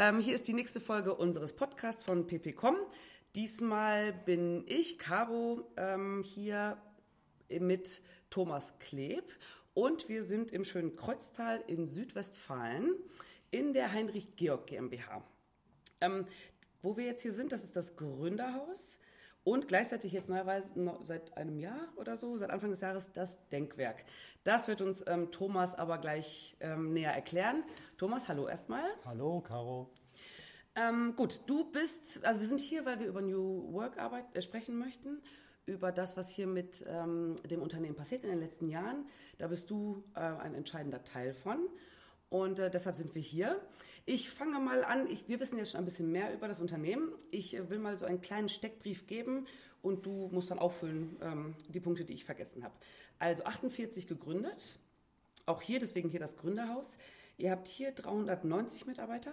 Ähm, hier ist die nächste Folge unseres Podcasts von pp.com. Diesmal bin ich, Caro, ähm, hier mit Thomas Kleb und wir sind im schönen Kreuztal in Südwestfalen in der Heinrich Georg GmbH. Ähm, wo wir jetzt hier sind, das ist das Gründerhaus und gleichzeitig jetzt neuerweise seit einem Jahr oder so, seit Anfang des Jahres, das Denkwerk. Das wird uns ähm, Thomas aber gleich ähm, näher erklären. Thomas, hallo erstmal. Hallo, Caro. Ähm, gut, du bist, also wir sind hier, weil wir über New Work Arbeit äh, sprechen möchten, über das, was hier mit ähm, dem Unternehmen passiert in den letzten Jahren. Da bist du äh, ein entscheidender Teil von. Und äh, deshalb sind wir hier. Ich fange mal an. Ich, wir wissen jetzt schon ein bisschen mehr über das Unternehmen. Ich äh, will mal so einen kleinen Steckbrief geben und du musst dann auffüllen ähm, die Punkte, die ich vergessen habe. Also 48 gegründet. Auch hier, deswegen hier das Gründerhaus. Ihr habt hier 390 Mitarbeiter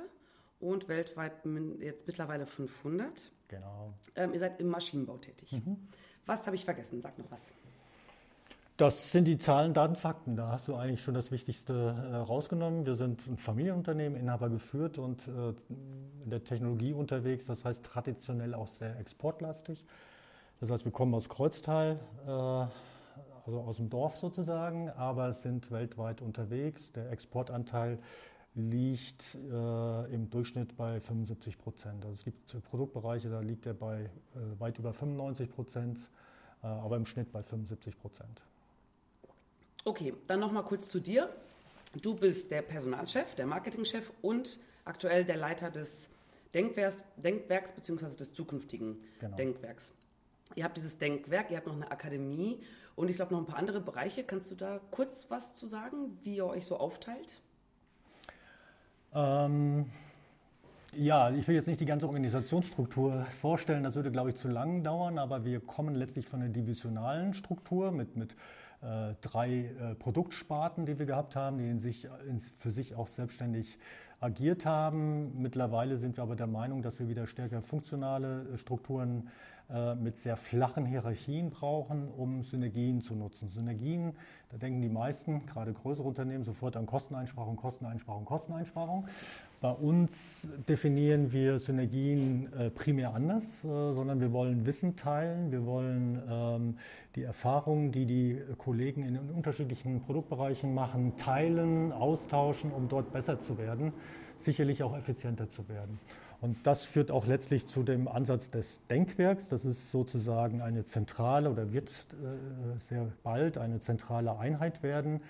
und weltweit jetzt mittlerweile 500. Genau. Ähm, ihr seid im Maschinenbau tätig. Mhm. Was habe ich vergessen? Sag noch was. Das sind die Zahlen, Daten, Fakten. Da hast du eigentlich schon das Wichtigste äh, rausgenommen. Wir sind ein Familienunternehmen, Inhaber geführt und äh, in der Technologie unterwegs. Das heißt traditionell auch sehr exportlastig. Das heißt, wir kommen aus Kreuztal, äh, also aus dem Dorf sozusagen, aber sind weltweit unterwegs. Der Exportanteil liegt äh, im Durchschnitt bei 75 Prozent. Also es gibt Produktbereiche, da liegt er bei äh, weit über 95 Prozent, äh, aber im Schnitt bei 75 Prozent. Okay, dann noch mal kurz zu dir. Du bist der Personalchef, der Marketingchef und aktuell der Leiter des Denkwerks, Denkwerks bzw. des zukünftigen genau. Denkwerks. Ihr habt dieses Denkwerk, ihr habt noch eine Akademie und ich glaube noch ein paar andere Bereiche. Kannst du da kurz was zu sagen, wie ihr euch so aufteilt? Ähm, ja, ich will jetzt nicht die ganze Organisationsstruktur vorstellen, das würde, glaube ich, zu lang dauern, aber wir kommen letztlich von einer divisionalen Struktur mit, mit drei äh, Produktsparten, die wir gehabt haben, die in sich, in, für sich auch selbstständig agiert haben. Mittlerweile sind wir aber der Meinung, dass wir wieder stärker funktionale äh, Strukturen äh, mit sehr flachen Hierarchien brauchen, um Synergien zu nutzen. Synergien, da denken die meisten, gerade größere Unternehmen, sofort an Kosteneinsparung, Kosteneinsparung, Kosteneinsparung. Bei uns definieren wir Synergien äh, primär anders, äh, sondern wir wollen Wissen teilen, wir wollen ähm, die Erfahrungen, die die Kollegen in den unterschiedlichen Produktbereichen machen, teilen, austauschen, um dort besser zu werden, sicherlich auch effizienter zu werden. Und das führt auch letztlich zu dem Ansatz des Denkwerks. Das ist sozusagen eine zentrale oder wird äh, sehr bald eine zentrale Einheit werden,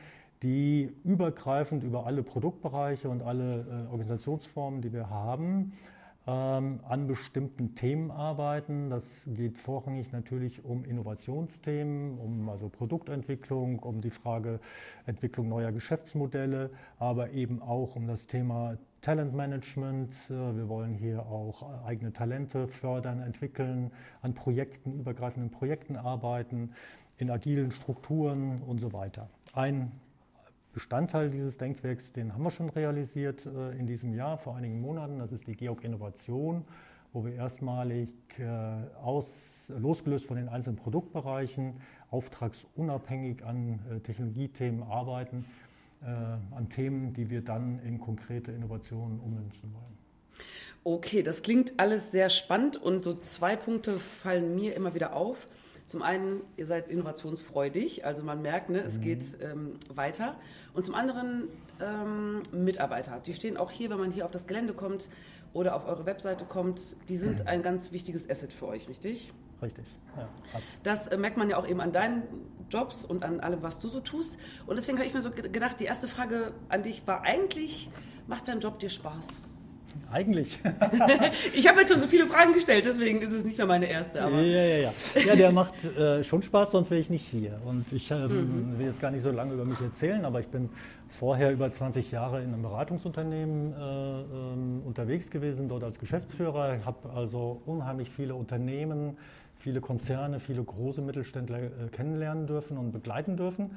die übergreifend über alle Produktbereiche und alle äh, Organisationsformen, die wir haben, ähm, an bestimmten Themen arbeiten. Das geht vorrangig natürlich um Innovationsthemen, um also Produktentwicklung, um die Frage Entwicklung neuer Geschäftsmodelle, aber eben auch um das Thema Talentmanagement. Äh, wir wollen hier auch eigene Talente fördern, entwickeln, an Projekten, übergreifenden Projekten arbeiten, in agilen Strukturen und so weiter. Ein Bestandteil dieses Denkwerks, den haben wir schon realisiert äh, in diesem Jahr, vor einigen Monaten. Das ist die Georg Innovation, wo wir erstmalig äh, aus, losgelöst von den einzelnen Produktbereichen auftragsunabhängig an Technologiethemen arbeiten äh, an Themen, die wir dann in konkrete Innovationen ummünzen wollen. Okay, das klingt alles sehr spannend und so zwei Punkte fallen mir immer wieder auf. Zum einen, ihr seid innovationsfreudig, also man merkt, ne, es mhm. geht ähm, weiter. Und zum anderen ähm, Mitarbeiter, die stehen auch hier, wenn man hier auf das Gelände kommt oder auf eure Webseite kommt, die sind mhm. ein ganz wichtiges Asset für euch, richtig? Richtig. Ja. Das äh, merkt man ja auch eben an deinen Jobs und an allem, was du so tust. Und deswegen habe ich mir so gedacht, die erste Frage an dich war eigentlich, macht dein Job dir Spaß? Eigentlich. ich habe jetzt schon so viele Fragen gestellt, deswegen ist es nicht mehr meine erste. Aber. Ja, ja, ja. Ja, der macht äh, schon Spaß, sonst wäre ich nicht hier. Und ich äh, mhm. will jetzt gar nicht so lange über mich erzählen, aber ich bin vorher über 20 Jahre in einem Beratungsunternehmen äh, ähm, unterwegs gewesen, dort als Geschäftsführer. Ich habe also unheimlich viele Unternehmen viele Konzerne, viele große Mittelständler äh, kennenlernen dürfen und begleiten dürfen.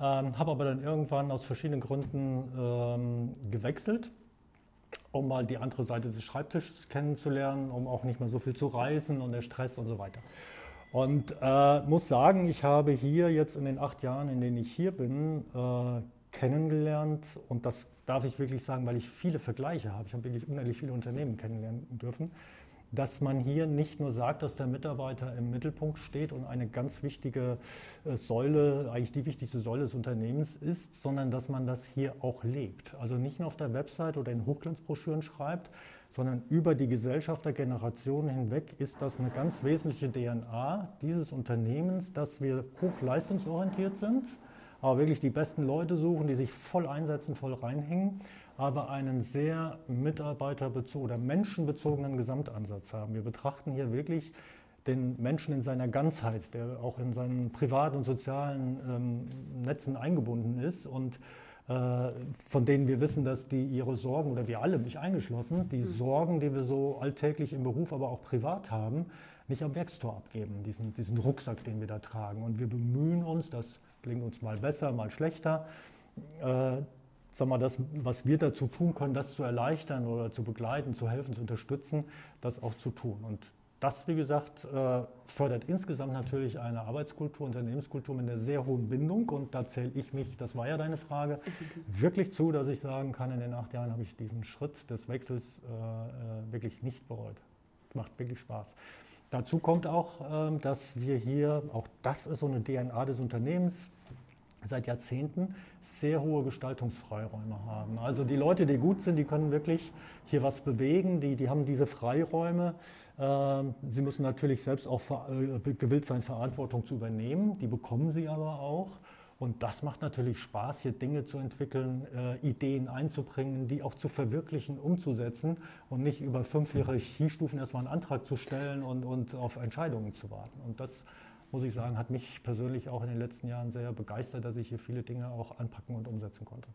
Ähm, habe aber dann irgendwann aus verschiedenen Gründen ähm, gewechselt, um mal die andere Seite des Schreibtisches kennenzulernen, um auch nicht mehr so viel zu reisen und der Stress und so weiter. Und äh, muss sagen, ich habe hier jetzt in den acht Jahren, in denen ich hier bin, äh, kennengelernt und das darf ich wirklich sagen, weil ich viele Vergleiche habe. Ich habe wirklich unendlich viele Unternehmen kennenlernen dürfen dass man hier nicht nur sagt, dass der Mitarbeiter im Mittelpunkt steht und eine ganz wichtige äh, Säule, eigentlich die wichtigste Säule des Unternehmens ist, sondern dass man das hier auch lebt. Also nicht nur auf der Website oder in Hochglanzbroschüren schreibt, sondern über die Gesellschaft der Generationen hinweg ist das eine ganz wesentliche DNA dieses Unternehmens, dass wir hochleistungsorientiert sind, aber wirklich die besten Leute suchen, die sich voll einsetzen, voll reinhängen aber einen sehr mitarbeiterbezogenen oder menschenbezogenen Gesamtansatz haben. Wir betrachten hier wirklich den Menschen in seiner Ganzheit, der auch in seinen privaten und sozialen ähm, Netzen eingebunden ist und äh, von denen wir wissen, dass die ihre Sorgen, oder wir alle, mich eingeschlossen, die mhm. Sorgen, die wir so alltäglich im Beruf, aber auch privat haben, nicht am Werkstor abgeben, diesen, diesen Rucksack, den wir da tragen. Und wir bemühen uns, das klingt uns mal besser, mal schlechter, äh, sag mal, das, was wir dazu tun können, das zu erleichtern oder zu begleiten, zu helfen, zu unterstützen, das auch zu tun. Und das, wie gesagt, äh, fördert insgesamt natürlich eine Arbeitskultur, Unternehmenskultur mit einer sehr hohen Bindung. Und da zähle ich mich, das war ja deine Frage, wirklich zu, dass ich sagen kann, in den acht Jahren habe ich diesen Schritt des Wechsels äh, äh, wirklich nicht bereut. Macht wirklich Spaß. Dazu kommt auch, ähm, dass wir hier, auch das ist so eine DNA des Unternehmens, seit Jahrzehnten sehr hohe Gestaltungsfreiräume haben. Also die Leute, die gut sind, die können wirklich hier was bewegen, die, die haben diese Freiräume. Ähm, sie müssen natürlich selbst auch äh, gewillt sein, Verantwortung zu übernehmen. Die bekommen sie aber auch. Und das macht natürlich Spaß, hier Dinge zu entwickeln, äh, Ideen einzubringen, die auch zu verwirklichen, umzusetzen und nicht über fünf Hierarchiestufen erstmal einen Antrag zu stellen und, und auf Entscheidungen zu warten. Und das muss ich sagen, hat mich persönlich auch in den letzten Jahren sehr begeistert, dass ich hier viele Dinge auch anpacken und umsetzen konnte.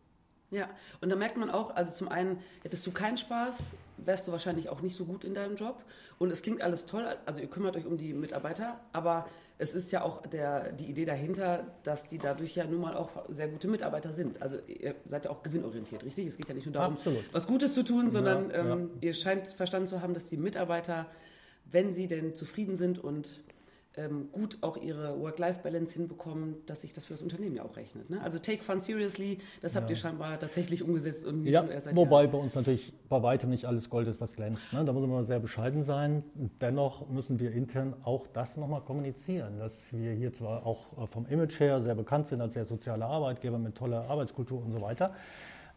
Ja, und da merkt man auch, also zum einen, hättest du keinen Spaß, wärst du wahrscheinlich auch nicht so gut in deinem Job. Und es klingt alles toll, also ihr kümmert euch um die Mitarbeiter, aber es ist ja auch der, die Idee dahinter, dass die dadurch ja nun mal auch sehr gute Mitarbeiter sind. Also ihr seid ja auch gewinnorientiert, richtig? Es geht ja nicht nur darum, Absolut. was Gutes zu tun, sondern ja, ja. Ähm, ihr scheint verstanden zu haben, dass die Mitarbeiter, wenn sie denn zufrieden sind und ähm, gut auch ihre Work-Life-Balance hinbekommen, dass sich das für das Unternehmen ja auch rechnet. Ne? Also Take Fun Seriously, das habt ja. ihr scheinbar tatsächlich umgesetzt. Und ja, wobei bei uns natürlich bei weitem nicht alles Gold ist, was glänzt. Ne? Da muss man sehr bescheiden sein. Dennoch müssen wir intern auch das nochmal kommunizieren, dass wir hier zwar auch äh, vom Image her sehr bekannt sind als sehr sozialer Arbeitgeber mit toller Arbeitskultur und so weiter,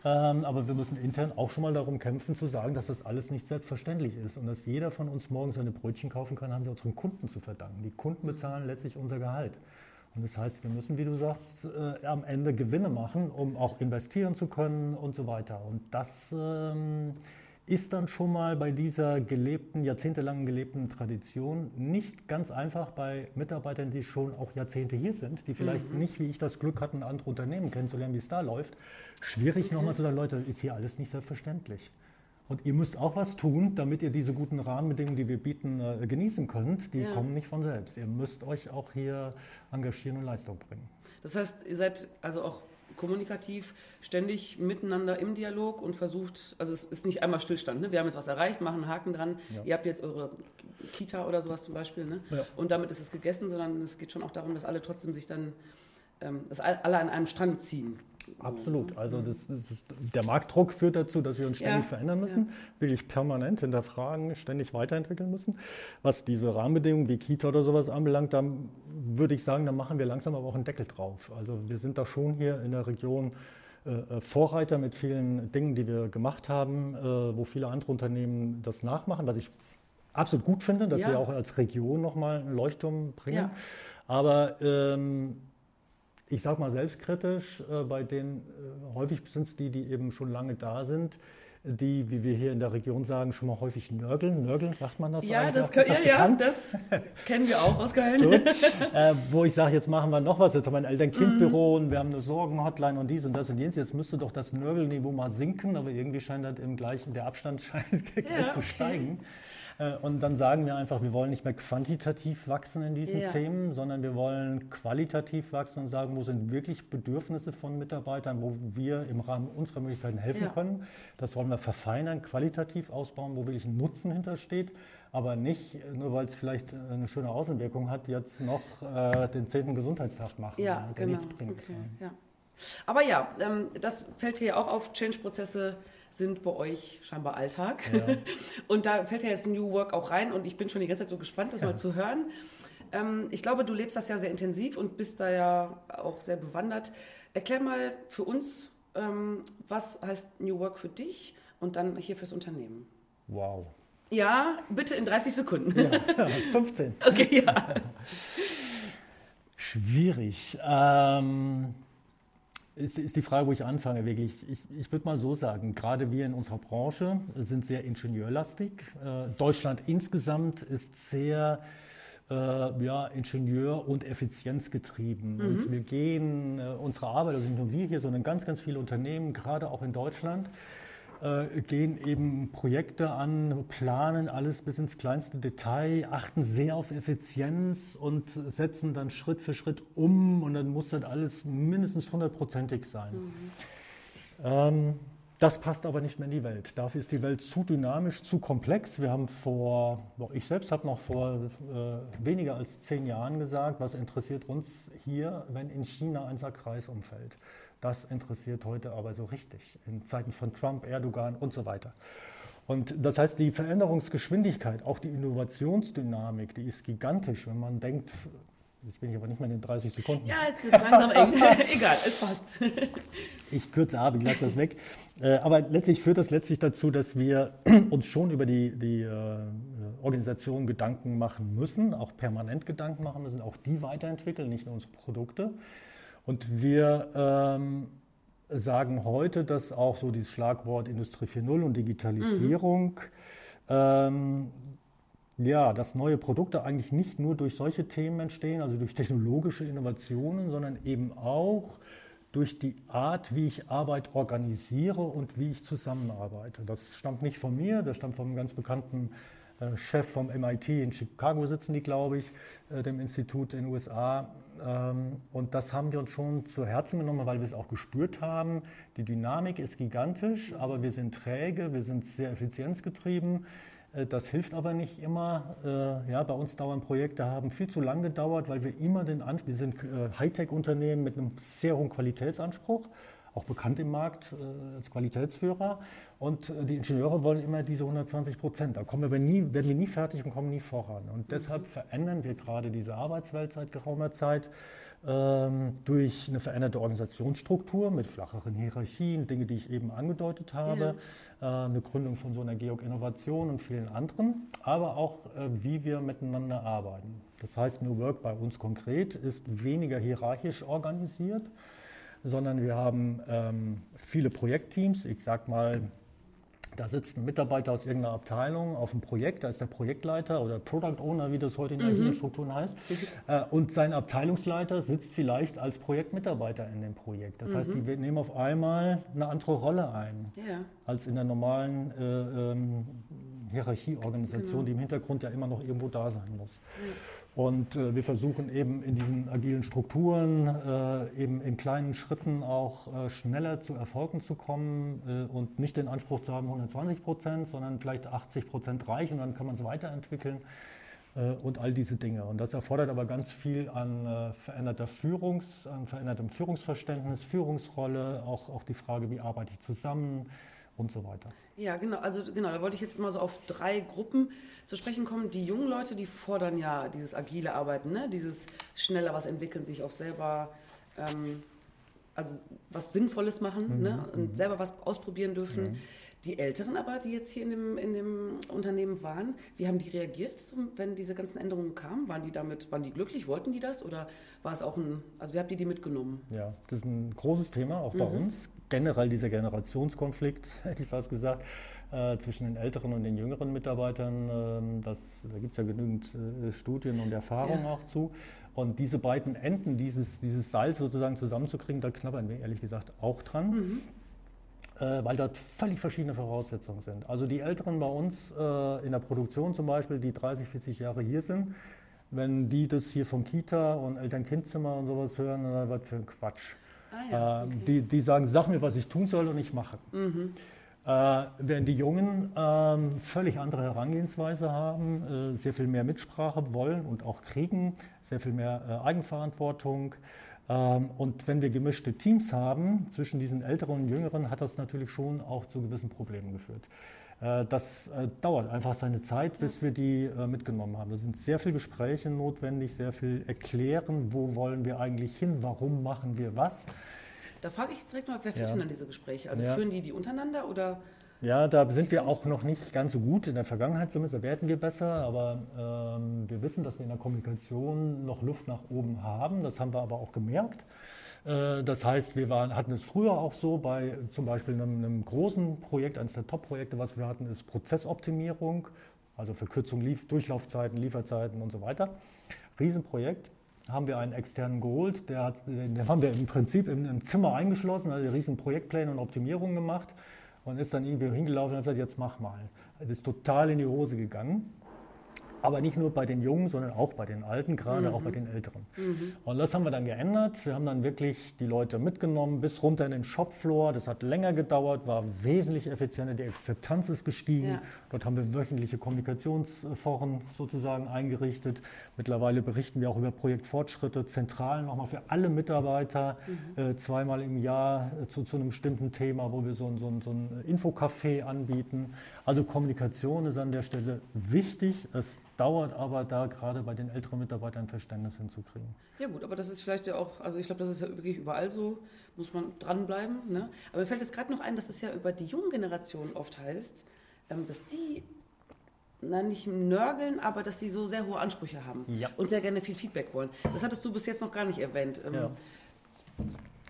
aber wir müssen intern auch schon mal darum kämpfen, zu sagen, dass das alles nicht selbstverständlich ist und dass jeder von uns morgens seine Brötchen kaufen kann, haben wir unseren Kunden zu verdanken. Die Kunden bezahlen letztlich unser Gehalt. Und das heißt, wir müssen, wie du sagst, äh, am Ende Gewinne machen, um auch investieren zu können und so weiter. Und das ähm, ist dann schon mal bei dieser gelebten, jahrzehntelang gelebten Tradition nicht ganz einfach bei Mitarbeitern, die schon auch Jahrzehnte hier sind, die vielleicht mhm. nicht, wie ich das Glück hatten, andere Unternehmen kennenzulernen, wie es da läuft. Schwierig okay. nochmal zu sagen, Leute, ist hier alles nicht selbstverständlich. Und ihr müsst auch was tun, damit ihr diese guten Rahmenbedingungen, die wir bieten, äh, genießen könnt. Die ja. kommen nicht von selbst. Ihr müsst euch auch hier engagieren und Leistung bringen. Das heißt, ihr seid also auch kommunikativ ständig miteinander im Dialog und versucht, also es ist nicht einmal Stillstand, ne? wir haben jetzt was erreicht, machen einen Haken dran, ja. ihr habt jetzt eure Kita oder sowas zum Beispiel ne? Ja. und damit ist es gegessen, sondern es geht schon auch darum, dass alle trotzdem sich dann, ähm, dass alle an einem Strang ziehen. Absolut. Also das, das, der Marktdruck führt dazu, dass wir uns ständig ja, verändern müssen, ja. wirklich permanent hinterfragen, ständig weiterentwickeln müssen. Was diese Rahmenbedingungen wie Kita oder sowas anbelangt, dann würde ich sagen, da machen wir langsam aber auch einen Deckel drauf. Also wir sind da schon hier in der Region äh, äh, Vorreiter mit vielen Dingen, die wir gemacht haben, äh, wo viele andere Unternehmen das nachmachen, was ich absolut gut finde, dass ja. wir auch als Region nochmal einen Leuchtturm bringen. Aber ähm, ich sage mal selbstkritisch, äh, bei denen äh, häufig sind es die, die eben schon lange da sind, die, wie wir hier in der Region sagen, schon mal häufig nörgeln. Nörgeln, sagt man das? Ja, das, können, ja, ja, das kennen wir auch aus Köln. äh, wo ich sage, jetzt machen wir noch was. Jetzt haben wir ein Eltern-Kind-Büro mhm. und wir haben eine Sorgen-Hotline und dies und das und jenes. Jetzt müsste doch das Nörgelniveau mal sinken, aber irgendwie scheint das im gleichen, der Abstand scheint ja, zu okay. steigen. Äh, und dann sagen wir einfach, wir wollen nicht mehr quantitativ wachsen in diesen ja. Themen, sondern wir wollen qualitativ wachsen und sagen, wo sind wirklich Bedürfnisse von Mitarbeitern, wo wir im Rahmen unserer Möglichkeiten helfen ja. können. Das wollen wir verfeinern, qualitativ ausbauen, wo wirklich ein Nutzen hintersteht aber nicht, nur weil es vielleicht eine schöne Außenwirkung hat, jetzt noch äh, den zehnten Gesundheitstag machen, ja, der genau. nichts bringt. Okay, ja. Aber ja, ähm, das fällt hier auch auf. Change-Prozesse sind bei euch scheinbar Alltag. Ja. Und da fällt ja jetzt New Work auch rein und ich bin schon die ganze Zeit so gespannt, das ja. mal zu hören. Ähm, ich glaube, du lebst das ja sehr intensiv und bist da ja auch sehr bewandert. Erklär mal für uns, ähm, was heißt New Work für dich und dann hier fürs Unternehmen? Wow. Ja, bitte in 30 Sekunden. Ja, 15. Okay, ja. Schwierig. Ähm, ist, ist die Frage, wo ich anfange, wirklich. Ich, ich würde mal so sagen, gerade wir in unserer Branche sind sehr ingenieurlastig. Äh, Deutschland insgesamt ist sehr äh, ja, Ingenieur- und Effizienzgetrieben. Mhm. Und wir gehen, äh, unsere Arbeit, also nicht nur wir hier, sondern ganz, ganz viele Unternehmen, gerade auch in Deutschland, äh, gehen eben Projekte an, planen alles bis ins kleinste Detail, achten sehr auf Effizienz und setzen dann Schritt für Schritt um und dann muss das alles mindestens hundertprozentig sein. Mhm. Ähm, das passt aber nicht mehr in die Welt. Dafür ist die Welt zu dynamisch, zu komplex. Wir haben vor, ich selbst habe noch vor äh, weniger als zehn Jahren gesagt, was interessiert uns hier, wenn in China ein Sackreis umfällt. Das interessiert heute aber so richtig in Zeiten von Trump, Erdogan und so weiter. Und das heißt, die Veränderungsgeschwindigkeit, auch die Innovationsdynamik, die ist gigantisch, wenn man denkt, jetzt bin ich aber nicht mehr in den 30 Sekunden. Ja, jetzt wird es langsam eng. Egal, es passt. ich kürze ab, ich lasse das weg. Äh, aber letztlich führt das letztlich dazu, dass wir uns schon über die, die äh, Organisation Gedanken machen müssen, auch permanent Gedanken machen müssen, auch die weiterentwickeln, nicht nur unsere Produkte. Und wir ähm, sagen heute, dass auch so dieses Schlagwort Industrie 4.0 und Digitalisierung, mhm. ähm, ja, dass neue Produkte eigentlich nicht nur durch solche Themen entstehen, also durch technologische Innovationen, sondern eben auch durch die Art, wie ich Arbeit organisiere und wie ich zusammenarbeite. Das stammt nicht von mir, das stammt vom ganz bekannten Chef vom MIT in Chicago sitzen die, glaube ich, äh, dem Institut in den USA. Ähm, und das haben wir uns schon zu Herzen genommen, weil wir es auch gespürt haben. Die Dynamik ist gigantisch, aber wir sind träge, wir sind sehr effizienzgetrieben. Äh, das hilft aber nicht immer. Ja, bei uns dauern Projekte, haben viel zu lang gedauert, weil wir immer den Anspruch, wir sind Hightech-Unternehmen mit einem sehr hohen Qualitätsanspruch auch bekannt im Markt äh, als Qualitätsführer. Und äh, die Ingenieure wollen immer diese 120 Prozent. Da kommen wir nie, werden wir nie fertig und kommen nie voran. Und deshalb verändern wir gerade diese Arbeitswelt seit geraumer Zeit ähm, durch eine veränderte Organisationsstruktur mit flacheren Hierarchien, Dinge, die ich eben angedeutet habe, ja. äh, eine Gründung von so einer Georg Innovation und vielen anderen, aber auch äh, wie wir miteinander arbeiten. Das heißt, New Work bei uns konkret ist weniger hierarchisch organisiert, sondern wir haben ähm, viele Projektteams. Ich sage mal, da sitzt ein Mitarbeiter aus irgendeiner Abteilung auf einem Projekt, da ist der Projektleiter oder Product Owner, wie das heute in mhm. Strukturen heißt. Äh, und sein Abteilungsleiter sitzt vielleicht als Projektmitarbeiter in dem Projekt. Das mhm. heißt, die mhm. nehmen auf einmal eine andere Rolle ein ja. als in der normalen äh, ähm, Hierarchieorganisation, genau. die im Hintergrund ja immer noch irgendwo da sein muss. Ja. Und äh, wir versuchen eben in diesen agilen Strukturen äh, eben in kleinen Schritten auch äh, schneller zu Erfolgen zu kommen äh, und nicht den Anspruch zu haben 120 Prozent, sondern vielleicht 80 Prozent reichen, dann kann man es weiterentwickeln äh, und all diese Dinge. Und das erfordert aber ganz viel an äh, veränderter Führungs, an verändertem Führungsverständnis, Führungsrolle, auch, auch die Frage, wie arbeite ich zusammen, und so weiter. Ja, genau. Also genau, da wollte ich jetzt mal so auf drei Gruppen zu sprechen kommen. Die jungen Leute, die fordern ja dieses agile Arbeiten, ne? dieses schneller was entwickeln, sich auch selber ähm, also was Sinnvolles machen mhm. ne? und mhm. selber was ausprobieren dürfen. Mhm. Die Älteren aber, die jetzt hier in dem, in dem Unternehmen waren, wie haben die reagiert, wenn diese ganzen Änderungen kamen? Waren die damit, waren die glücklich, wollten die das oder war es auch ein, also wie habt ihr die mitgenommen? Ja, das ist ein großes Thema, auch bei mhm. uns. Generell dieser Generationskonflikt, hätte ich fast gesagt, äh, zwischen den älteren und den jüngeren Mitarbeitern. Äh, das, da gibt es ja genügend äh, Studien und Erfahrungen ja. auch zu. Und diese beiden Enden, dieses, dieses Seil sozusagen zusammenzukriegen, da knabbern wir ehrlich gesagt auch dran. Mhm äh, weil dort völlig verschiedene Voraussetzungen sind. Also die Älteren bei uns äh, in der Produktion zum Beispiel, die 30, 40 Jahre hier sind, wenn die das hier vom Kita und Eltern-Kind-Zimmer und sowas hören, dann was für ein Quatsch. Ah, ja, ähm, okay. die, die sagen, sag mir, was ich tun soll und ich mache. Mhm. Äh, während die Jungen äh, völlig andere Herangehensweise haben, äh, sehr viel mehr Mitsprache wollen und auch kriegen, sehr viel mehr äh, Eigenverantwortung, Ähm, und wenn wir gemischte Teams haben zwischen diesen Älteren und Jüngeren, hat das natürlich schon auch zu gewissen Problemen geführt. Äh, das äh, dauert einfach seine Zeit, bis wir die äh, mitgenommen haben. Da sind sehr viele Gespräche notwendig, sehr viel erklären, wo wollen wir eigentlich hin, warum machen wir was. Da frage ich jetzt direkt mal, wer führt ja. denn dann diese Gespräche? Also ja. führen die die untereinander oder? Ja, da sind wir auch noch nicht ganz so gut. In der Vergangenheit zumindest, da werden wir besser, aber ähm, wir wissen, dass wir in der Kommunikation noch Luft nach oben haben. Das haben wir aber auch gemerkt. Äh, das heißt, wir waren, hatten es früher auch so bei zum Beispiel einem, einem großen Projekt, eines der Top-Projekte, was wir hatten, ist Prozessoptimierung, also Verkürzung Lief Durchlaufzeiten, Lieferzeiten und so weiter. Riesenprojekt. Haben wir einen externen geholt, der hat, den haben wir im Prinzip im, im Zimmer eingeschlossen, hat riesen Projektpläne und Optimierungen gemacht und ist dann irgendwie hingelaufen und hat gesagt, jetzt mach mal. Das ist total in die Hose gegangen. Aber nicht nur bei den Jungen, sondern auch bei den Alten, gerade mhm. auch bei den Älteren. Mhm. Und das haben wir dann geändert. Wir haben dann wirklich die Leute mitgenommen bis runter in den Shopfloor. Das hat länger gedauert, war wesentlich effizienter. Die Akzeptanz ist gestiegen. Ja. Dort haben wir wöchentliche Kommunikationsforen sozusagen eingerichtet. Mittlerweile berichten wir auch über Projektfortschritte zentral nochmal für alle Mitarbeiter mhm. äh, zweimal im Jahr äh, zu, zu, einem bestimmten Thema, wo wir so, so, so ein Infocafé anbieten. Also Kommunikation ist an der Stelle wichtig. Es dauert aber da gerade bei den älteren Mitarbeitern Verständnis hinzukriegen. Ja gut, aber das ist vielleicht ja auch, also ich glaube, das ist ja wirklich überall so, muss man dranbleiben. Ne? Aber mir fällt jetzt gerade noch ein, dass es ja über die jungen Generationen oft heißt, ähm, dass die na, nicht nörgeln, aber dass sie so sehr hohe Ansprüche haben ja. und sehr gerne viel Feedback wollen. Das hattest du bis jetzt noch gar nicht erwähnt. Ähm, ja.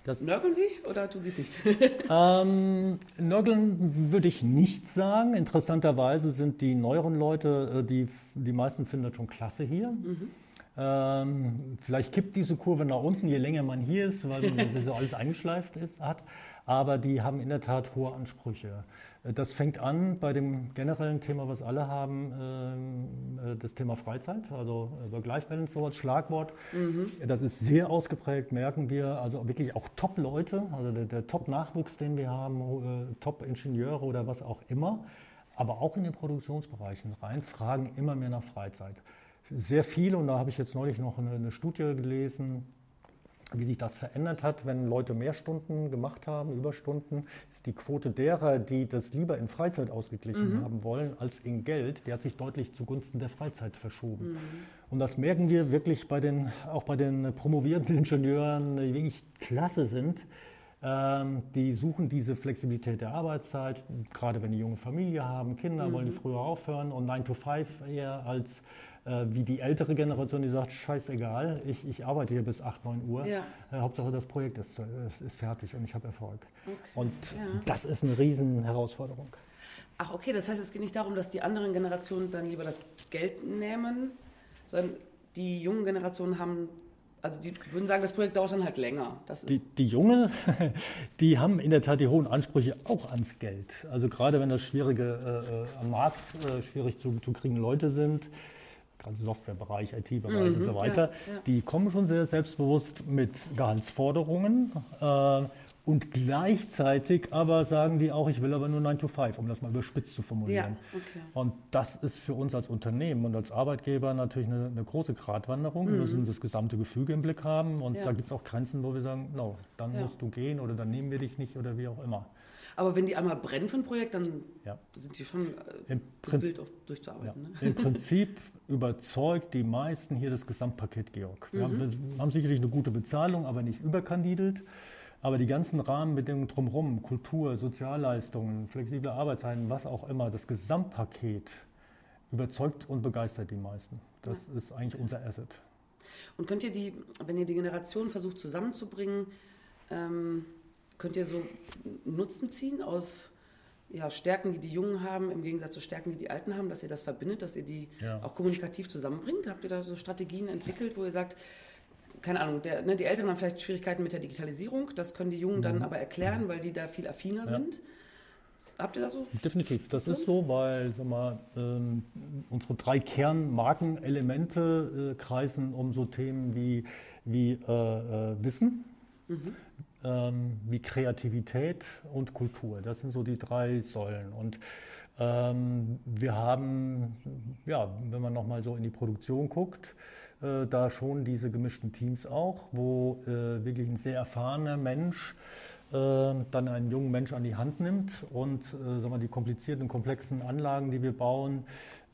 Das Nörgeln Sie oder tun Sie es nicht? ähm, nörgeln würde ich nicht sagen. Interessanterweise sind die neueren Leute, äh, die, die meisten finden das schon klasse hier. Mhm. Ähm, vielleicht kippt diese Kurve nach unten, je länger man hier ist, weil so alles eingeschleift ist, hat aber die haben in der Tat hohe Ansprüche. Äh, das fängt an bei dem generellen Thema, was alle haben, ähm, äh, das Thema Freizeit, also äh, Work-Life-Balance, so als Schlagwort. Mhm. Das ist sehr ausgeprägt, merken wir. Also wirklich auch Top-Leute, also der, der Top-Nachwuchs, den wir haben, Top-Ingenieure oder was auch immer, aber auch in den Produktionsbereichen rein, fragen immer mehr nach Freizeit. Sehr viele, und da habe ich jetzt neulich noch eine, eine Studie gelesen, wie sich das verändert hat, wenn Leute mehr Stunden gemacht haben, Überstunden, ist die Quote derer, die das lieber in Freizeit ausgeglichen mhm. haben wollen, als in Geld, die hat sich deutlich zugunsten der Freizeit verschoben. Mhm. Und das merken wir wirklich bei den, auch bei den promovierten Ingenieuren, die wirklich klasse sind. Ähm, die suchen diese Flexibilität der Arbeitszeit, gerade wenn die junge Familie haben, Kinder, mhm. wollen die früher aufhören und 9 to 5 eher als äh, wie die ältere Generation, die sagt, scheißegal, ich, ich arbeite hier bis 8, 9 Uhr. Ja. Äh, Hauptsache das Projekt ist, ist fertig und ich habe Erfolg. Okay. Und ja. das ist eine riesen Herausforderung. Ach okay, das heißt, es geht nicht darum, dass die anderen Generationen dann lieber das Geld nehmen, sondern die jungen Generationen haben also die würden sagen, das Projekt dauert dann halt länger. die, die Jungen, die haben in der Tat die hohen Ansprüche auch ans Geld. Also gerade wenn das schwierige äh, äh am Markt äh, schwierig zu, zu kriegen Leute sind, also Softwarebereich, IT-Bereich mhm, und so weiter, ja, ja. die kommen schon sehr selbstbewusst mit Gehaltsforderungen. Äh, und gleichzeitig aber sagen die auch, ich will aber nur 9 to 5, um das mal überspitzt zu formulieren. Ja, okay. Und das ist für uns als Unternehmen und als Arbeitgeber natürlich eine, eine große Gratwanderung. Mhm. Wir müssen das gesamte Gefüge im Blick haben und ja. da gibt es auch Grenzen, wo wir sagen, no, dann ja. musst du gehen oder dann nehmen wir dich nicht oder wie auch immer. Aber wenn die einmal brennen für ein Projekt, dann ja. sind die schon äh, wild auch durchzuarbeiten. Ja. Ne? Im Prinzip überzeugt die meisten hier das Gesamtpaket Georg. Wir, mhm. haben, wir haben sicherlich eine gute Bezahlung, aber nicht überkandidelt. Aber die ganzen Rahmenbedingungen drumherum, Kultur, Sozialleistungen, flexible Arbeitszeiten, was auch immer, das Gesamtpaket überzeugt und begeistert die meisten. Das ja. ist eigentlich unser Asset. Und könnt ihr die, wenn ihr die Generation versucht zusammenzubringen, ähm, könnt ihr so Nutzen ziehen aus ja, Stärken, die die Jungen haben, im Gegensatz zu Stärken, die die Alten haben, dass ihr das verbindet, dass ihr die ja. auch kommunikativ zusammenbringt? Habt ihr da so Strategien entwickelt, wo ihr sagt, keine Ahnung, der, ne, die Eltern haben vielleicht Schwierigkeiten mit der Digitalisierung, das können die Jungen mhm. dann aber erklären, weil die da viel affiner ja. sind. Habt ihr das so? Definitiv, das ist so, weil sag mal, ähm, unsere drei Kernmarkenelemente äh, kreisen um so Themen wie, wie äh, äh, Wissen, mhm ähm, wie Kreativität und Kultur. Das sind so die drei Säulen. Und ähm, wir haben, ja, wenn man nochmal so in die Produktion guckt, äh, da schon diese gemischten Teams auch, wo äh, wirklich ein sehr erfahrener Mensch äh, dann einen jungen Mensch an die Hand nimmt und äh, sagen wir, die komplizierten, komplexen Anlagen, die wir bauen,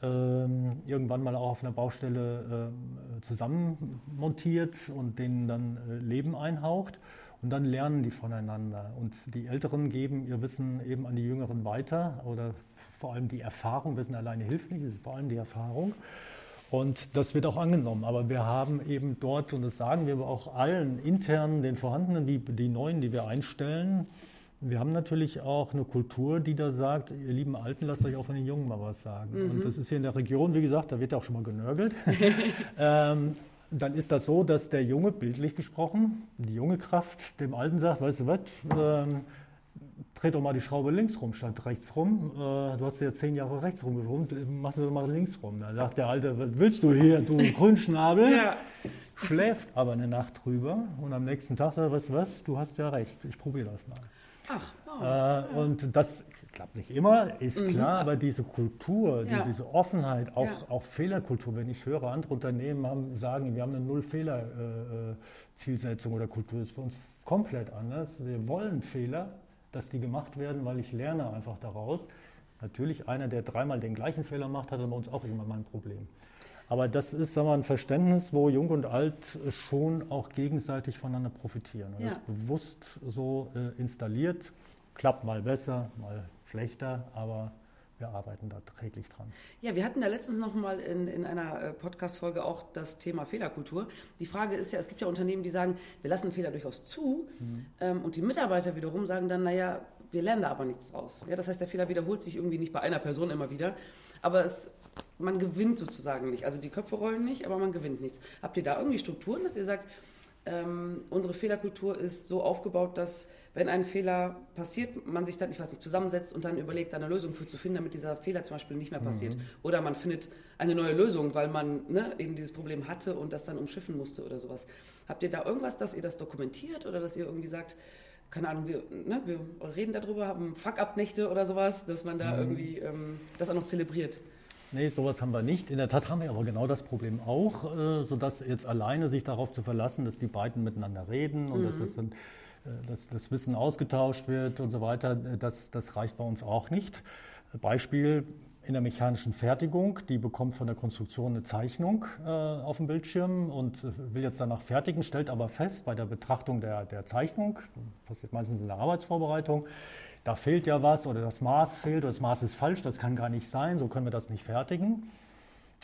ähm, irgendwann mal auch auf einer Baustelle äh, zusammenmontiert und denen dann äh, Leben einhaucht. Und dann lernen die voneinander. Und die Älteren geben ihr Wissen eben an die Jüngeren weiter oder vor allem die Erfahrung. Wissen alleine hilft nicht, es ist vor allem die Erfahrung. Und das wird auch angenommen. Aber wir haben eben dort, und das sagen wir auch allen internen, den vorhandenen, wie die neuen, die wir einstellen, wir haben natürlich auch eine Kultur, die da sagt, ihr lieben Alten, lasst euch auch von den Jungen mal was sagen. Mhm. Und das ist hier in der Region, wie gesagt, da wird ja auch schon mal genörgelt. ähm, dann ist das so, dass der Junge, bildlich gesprochen, die junge Kraft dem Alten sagt, weißt du was, ähm, dreh doch mal die Schraube links rum statt rechts rum. Äh, du hast ja zehn Jahre rechts rumgeschraubt, mach sie doch mal links rum. Da sagt der Alte, was willst du hier, du Grünschnabel? Ja. Schläft aber eine Nacht drüber und am nächsten Tag sagt er, weißt du was, du hast ja recht, ich probiere das mal. Ach, oh, äh. Und das klappt nicht immer, ist mhm. klar, aber diese Kultur, ja. diese Offenheit, auch, ja. auch Fehlerkultur, wenn ich höre, andere Unternehmen haben, sagen, wir haben eine Null-Fehler-Zielsetzung äh, oder Kultur, ist für uns komplett anders. Wir wollen Fehler, dass die gemacht werden, weil ich lerne einfach daraus. Natürlich, einer, der dreimal den gleichen Fehler macht, hat bei uns auch immer mal ein Problem. Aber das ist sagen wir, ein Verständnis, wo Jung und Alt schon auch gegenseitig voneinander profitieren. Ja. Das bewusst so äh, installiert. Klappt mal besser, mal schlechter, aber wir arbeiten da täglich dran. Ja, wir hatten da letztens noch mal in, in einer äh, Podcast-Folge auch das Thema Fehlerkultur. Die Frage ist ja, es gibt ja Unternehmen, die sagen, wir lassen Fehler durchaus zu. Mhm. Ähm, und die Mitarbeiter wiederum sagen dann, naja, wir lernen da aber nichts draus. Ja, das heißt, der Fehler wiederholt sich irgendwie nicht bei einer Person immer wieder. Aber es man gewinnt sozusagen nicht. Also die Köpfe rollen nicht, aber man gewinnt nichts. Habt ihr da irgendwie Strukturen, dass ihr sagt, ähm, unsere Fehlerkultur ist so aufgebaut, dass wenn ein Fehler passiert, man sich dann, ich weiß nicht, zusammensetzt und dann überlegt, eine Lösung für zu finden, damit dieser Fehler zum Beispiel nicht mehr passiert. Mhm. Oder man findet eine neue Lösung, weil man ne, eben dieses Problem hatte und das dann umschiffen musste oder sowas. Habt ihr da irgendwas, dass ihr das dokumentiert oder dass ihr irgendwie sagt, keine Ahnung, wir, ne, wir reden darüber, haben Fuck-up-Nächte oder sowas, dass man da mhm. irgendwie ähm, das auch noch zelebriert? Nee, sowas haben wir nicht. In der Tat haben wir aber genau das Problem auch, äh, sodass jetzt alleine sich darauf zu verlassen, dass die beiden miteinander reden und mhm. dass das dann äh, dass das Wissen ausgetauscht wird und so weiter, äh, das, das reicht bei uns auch nicht. Beispiel in der mechanischen Fertigung, die bekommt von der Konstruktion eine Zeichnung äh, auf dem Bildschirm und will jetzt danach fertigen, stellt aber fest bei der Betrachtung der, der Zeichnung, passiert meistens in der Arbeitsvorbereitung, da fehlt ja was oder das Maß fehlt oder das Maß ist falsch, das kann gar nicht sein, so können wir das nicht fertigen.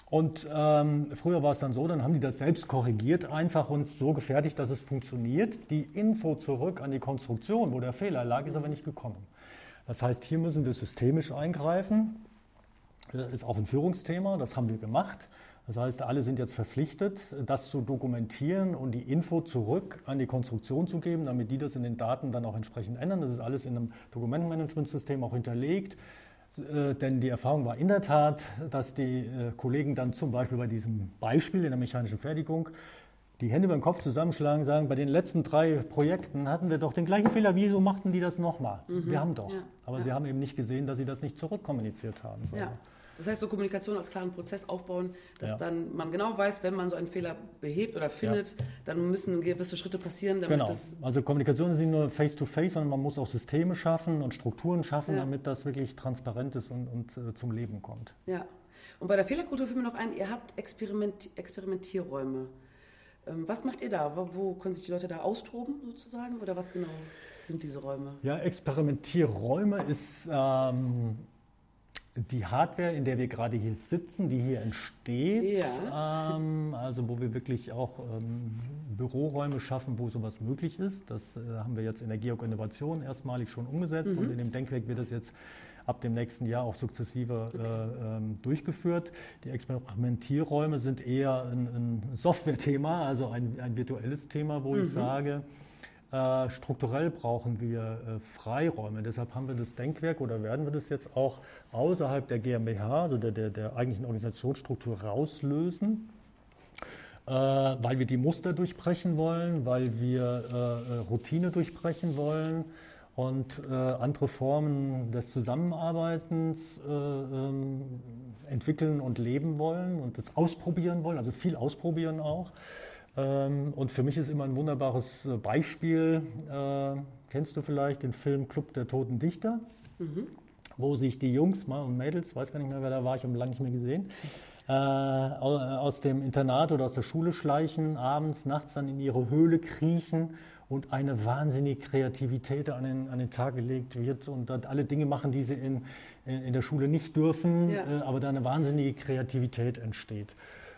Und ähm, früher war es dann so, dann haben die das selbst korrigiert einfach und so gefertigt, dass es funktioniert. Die Info zurück an die Konstruktion, wo der Fehler lag, ist aber nicht gekommen. Das heißt, hier müssen wir systemisch eingreifen. Das ist auch ein Führungsthema, das haben wir gemacht. Das heißt, alle sind jetzt verpflichtet, das zu dokumentieren und die Info zurück an die Konstruktion zu geben, damit die das in den Daten dann auch entsprechend ändern. Das ist alles in einem Dokumentenmanagementsystem auch hinterlegt. Äh, denn die Erfahrung war in der Tat, dass die äh, Kollegen dann zum Beispiel bei diesem Beispiel in der mechanischen Fertigung die Hände beim Kopf zusammenschlagen, sagen, bei den letzten drei Projekten hatten wir doch den gleichen Fehler, wieso machten die das nochmal? Mhm. Wir haben doch. Ja. Aber ja. sie haben eben nicht gesehen, dass sie das nicht zurückkommuniziert haben. Ja. Das heißt, so Kommunikation als klaren Prozess aufbauen, dass ja. dann man genau weiß, wenn man so einen Fehler behebt oder findet, ja. dann müssen gewisse Schritte passieren, damit genau. das. Also Kommunikation ist nicht nur face-to-face, -face, sondern man muss auch Systeme schaffen und Strukturen schaffen, ja. damit das wirklich transparent ist und, und äh, zum Leben kommt. Ja. Und bei der Fehlerkultur fällt mir noch ein, ihr habt Experiment Experimentierräume. Ähm, was macht ihr da? Wo können sich die Leute da austoben sozusagen? Oder was genau sind diese Räume? Ja, Experimentierräume ist. Ähm, die Hardware, in der wir gerade hier sitzen, die hier entsteht, ja. ähm, also wo wir wirklich auch ähm, Büroräume schaffen, wo sowas möglich ist. Das äh, haben wir jetzt in der Georg Innovation erstmalig schon umgesetzt mhm. und in dem Denkwerk wird das jetzt ab dem nächsten Jahr auch sukzessive okay. äh, durchgeführt. Die Experimentierräume sind eher ein, ein Software-Thema, also ein, ein, virtuelles Thema, wo mhm. ich sage, äh, strukturell brauchen wir äh, Freiräume. Deshalb haben wir das Denkwerk oder werden wir das jetzt auch außerhalb der GmbH, also der, der, der eigentlichen Organisationsstruktur, rauslösen. Äh, weil wir die Muster durchbrechen wollen, weil wir Routine durchbrechen wollen und andere Formen des Zusammenarbeitens ähm, entwickeln und leben wollen und das ausprobieren wollen, also viel ausprobieren auch. Ähm, und für mich ist immer ein wunderbares äh, Beispiel, äh, kennst du vielleicht den Film Club der Toten Dichter? Mhm. Wo sich die Jungs mal und Mädels, weiß gar nicht mehr, wer da war, ich habe lange nicht mehr gesehen, äh, aus dem Internat oder aus der Schule schleichen, abends, nachts dann in ihre Höhle kriechen und eine wahnsinnige Kreativität an den, an den Tag gelegt wird und dann alle Dinge machen, die sie in, in der Schule nicht dürfen, ja. aber da eine wahnsinnige Kreativität entsteht.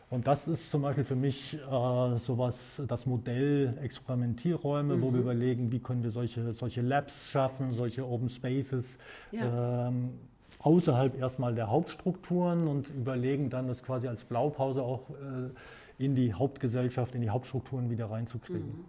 Und das ist zum Beispiel für mich äh, sowas, das Modell Experimentierräume, mhm. wo wir überlegen, wie können wir solche, solche Labs schaffen, solche Open Spaces ja. ähm, außerhalb erstmal der Hauptstrukturen und überlegen dann, das quasi als Blaupause auch äh, in die Hauptgesellschaft, in die Hauptstrukturen wieder reinzukriegen. Mhm.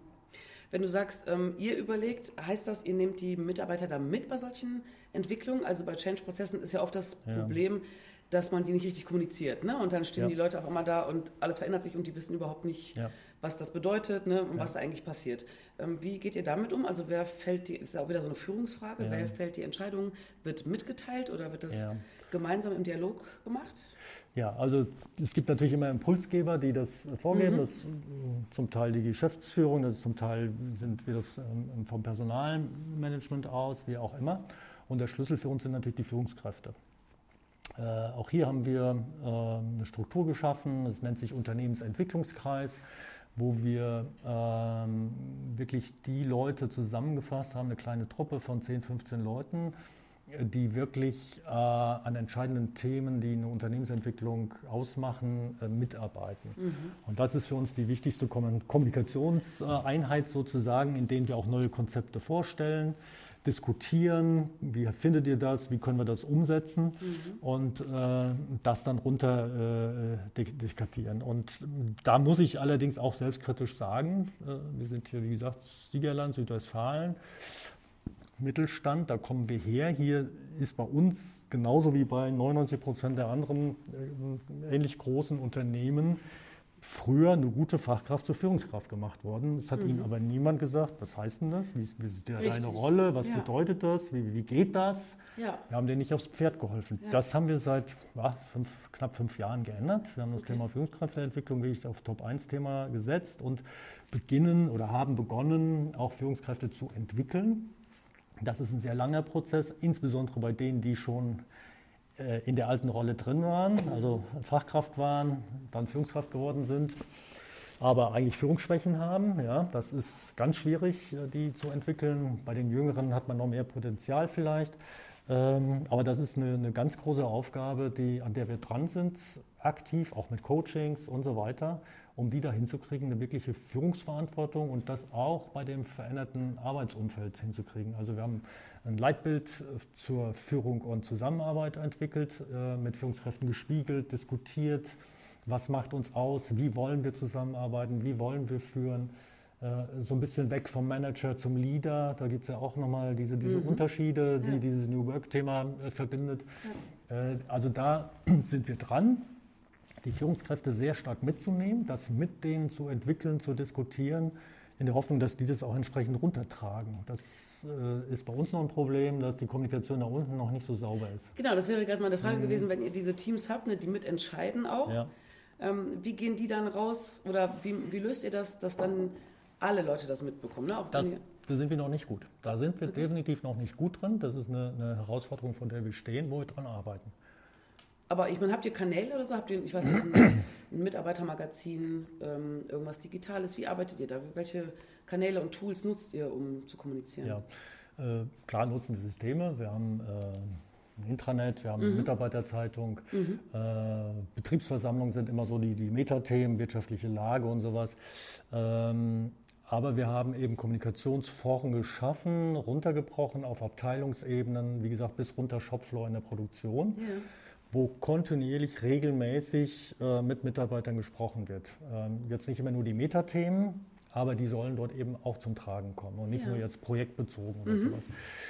Wenn du sagst, ähm, ihr überlegt, heißt das, ihr nehmt die Mitarbeiter da mit bei solchen Entwicklungen? Also bei Change-Prozessen ist ja oft das ja. Problem, dass man die nicht richtig kommuniziert. Ne? Und dann stehen ja. die Leute auch immer da und alles verändert sich und die wissen überhaupt nicht, ja. was das bedeutet ne? und ja. was da eigentlich passiert. Ähm, wie geht ihr damit um? Also wer fällt die, ist auch wieder so eine Führungsfrage, wer fällt die Entscheidung? Wird mitgeteilt oder wird das gemeinsam im Dialog gemacht? Ja, also es gibt natürlich immer Impulsgeber, die das vorgeben. Mhm. Das ist zum Teil die Geschäftsführung, das ist zum Teil sind wir das ähm, vom Personalmanagement aus, wie auch immer. Und der Schlüssel für uns sind natürlich die Führungskräfte. Äh, auch hier haben wir äh, eine Struktur geschaffen, das nennt sich Unternehmensentwicklungskreis, wo wir ähm, wirklich die Leute zusammengefasst haben, eine kleine Truppe von 10, 15 Leuten, die wirklich äh, an entscheidenden Themen, die eine Unternehmensentwicklung ausmachen, äh, mitarbeiten. Mhm. Und das ist für uns die wichtigste Kommunikationseinheit sozusagen, in denen wir auch neue Konzepte vorstellen diskutieren, wie findet ihr das, wie können wir das umsetzen mhm. und äh, das dann runter äh, dekatieren. Und da muss ich allerdings auch selbstkritisch sagen, äh, wir sind hier, wie gesagt, Siegerland, Südwestfalen, Mittelstand, da kommen wir her. Hier ist bei uns genauso wie bei 99 Prozent der anderen äh, ähnlich großen Unternehmen früher eine gute Fachkraft zur Führungskraft gemacht worden. Es hat mhm. ihnen aber niemand gesagt, was heißt denn das? Wie ist, wie ist deine Rolle? Was ja. bedeutet das? Wie, wie geht das? Ja. Wir haben denen nicht aufs Pferd geholfen. Ja. Das haben wir seit ja, fünf, knapp fünf Jahren geändert. Wir haben das okay. Thema Führungskräfteentwicklung wirklich auf Top-1-Thema gesetzt und beginnen oder haben begonnen, auch Führungskräfte zu entwickeln. Das ist ein sehr langer Prozess, insbesondere bei denen, die schon in der alten Rolle drin waren, also Fachkraft waren, dann Führungskraft geworden sind, aber eigentlich Führungsschwächen haben. Ja, das ist ganz schwierig, äh, die zu entwickeln. Bei den Jüngeren hat man noch mehr Potenzial vielleicht. Ähm, aber das ist eine, eine, ganz große Aufgabe, die, an der wir dran sind, aktiv, auch mit Coachings und so weiter, um die da hinzukriegen, eine wirkliche Führungsverantwortung und das auch bei dem veränderten Arbeitsumfeld hinzukriegen. Also wir haben ein Leitbild äh, zur Führung und Zusammenarbeit entwickelt, äh, mit Führungskräften gespiegelt, diskutiert, was macht uns aus, wie wollen wir zusammenarbeiten, wie wollen wir führen. Äh, so ein bisschen weg vom Manager zum Leader, da gibt es ja auch nochmal diese, diese mhm. Unterschiede, die ja. dieses New Work-Thema verbindet. Ja. Also da sind wir dran die Führungskräfte sehr stark mitzunehmen, das mit denen zu entwickeln, zu diskutieren in der Hoffnung, dass die das auch entsprechend runtertragen. Das äh, ist bei uns noch ein Problem, dass die Kommunikation da unten noch nicht so sauber ist. Genau, das wäre gerade mal eine Frage mhm. gewesen, wenn ihr diese Teams habt, ne, die mitentscheiden auch. Ja. Ähm, wie gehen die dann raus oder wie, wie, löst ihr das, dass dann alle Leute das mitbekommen? Ne? Das, da sind wir noch nicht gut. Da sind wir okay. definitiv noch nicht gut drin. Das ist eine, eine Herausforderung, von der wir stehen, wo wir dran arbeiten. Aber ich meine, habt ihr Kanäle oder so? Habt ihr, ich weiß nicht, ein, ein Mitarbeitermagazin, ähm, irgendwas Digitales? Wie arbeitet ihr da? Welche Kanäle und Tools nutzt ihr, um zu kommunizieren? Ja, äh, klar nutzen wir Systeme. Wir haben äh, ein Intranet, wir haben mhm. eine Mitarbeiterzeitung. Mhm. Äh, Betriebsversammlungen sind immer so die, die Metathemen, wirtschaftliche Lage und sowas. Ähm, aber wir haben eben Kommunikationsforen geschaffen, runtergebrochen auf Abteilungsebenen, wie gesagt, bis runter Shopfloor in der Produktion. Ja wo kontinuierlich regelmäßig äh, mit Mitarbeitern gesprochen wird. Ähm, jetzt nicht immer nur die Metathemen, aber die sollen dort eben auch zum Tragen kommen und nicht ja. nur jetzt projektbezogen oder mhm. sowas.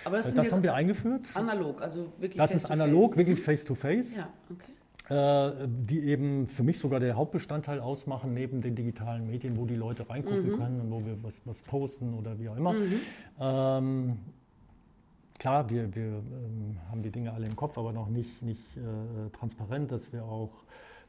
Aber das, äh, das haben wir eingeführt. Analog, also wirklich. Das ist analog, wirklich face to face. Ja, okay äh, die eben für mich sogar der Hauptbestandteil ausmachen, neben den digitalen Medien, wo die Leute reingucken mhm. können und wo wir was, was, posten oder wie auch immer. Mhm. Ähm, klar, wir, wir ähm, haben die Dinge alle im Kopf, aber noch nicht, nicht äh, transparent, dass wir auch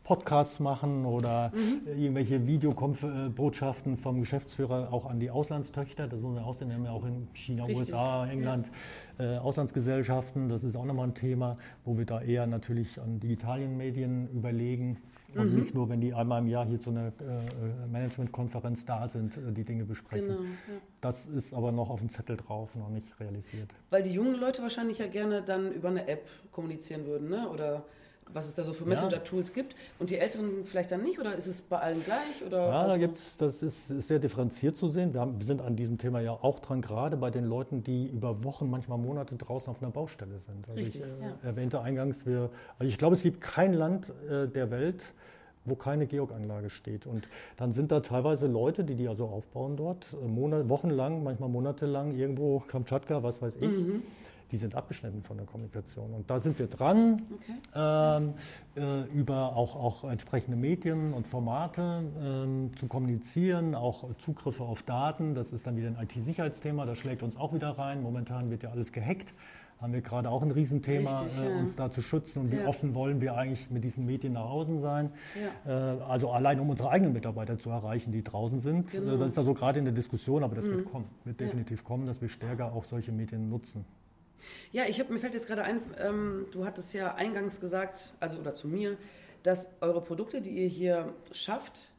Podcasts machen oder mhm. irgendwelche Videobotschaften vom Geschäftsführer auch an die Auslandstöchter. Das muss man auch sehen. Wir haben ja auch in China, Richtig. USA, England ja. äh, Auslandsgesellschaften. Das ist auch nochmal ein Thema, wo wir da eher natürlich an digitalen Medien überlegen. Und mhm. nicht nur, wenn die einmal im Jahr hier zu einer äh, Managementkonferenz da sind, äh, die Dinge besprechen. Genau, ja. Das ist aber noch auf dem Zettel drauf, noch nicht realisiert. Weil die jungen Leute wahrscheinlich ja gerne dann über eine App kommunizieren würden, ne? oder was es da so für Messenger-Tools gibt und die Älteren vielleicht dann nicht oder ist es bei allen gleich? Oder ja, also? da gibt's, das ist, sehr differenziert zu sehen. Wir, haben, wir, sind an diesem Thema ja auch dran, gerade bei den Leuten, die über Wochen, manchmal Monate draußen auf einer Baustelle sind. Also Richtig, ich äh, erwähnte eingangs, wir, also ich glaube, es gibt kein Land äh, der Welt, wo keine Georg-Anlage steht. Und dann sind da teilweise Leute, die die also aufbauen dort, äh, Monat, wochenlang, manchmal monatelang irgendwo Kamtschatka, was weiß ich. Mhm die sind abgeschnitten von der Kommunikation. Und da sind wir dran, okay. ähm, äh, über auch, auch entsprechende Medien und Formate ähm, zu kommunizieren, auch Zugriffe auf Daten. Das ist dann wieder ein IT-Sicherheitsthema, das schlägt uns auch wieder rein. Momentan wird ja alles gehackt. Haben wir gerade auch ein Riesenthema, Richtig, äh, uns da zu schützen und ja. wie offen wollen wir eigentlich mit diesen Medien nach außen sein. Ja. Äh, also allein um unsere eigenen Mitarbeiter zu erreichen, die draußen sind. Genau. Das ist also gerade in der Diskussion, aber das mhm. wird kommen, wird definitiv ja. kommen, dass wir stärker auch solche Medien nutzen. Ja, ich hab, mir fällt jetzt gerade ein, ähm, du hattest ja eingangs gesagt, also oder zu mir, dass eure Produkte, die ihr hier schafft,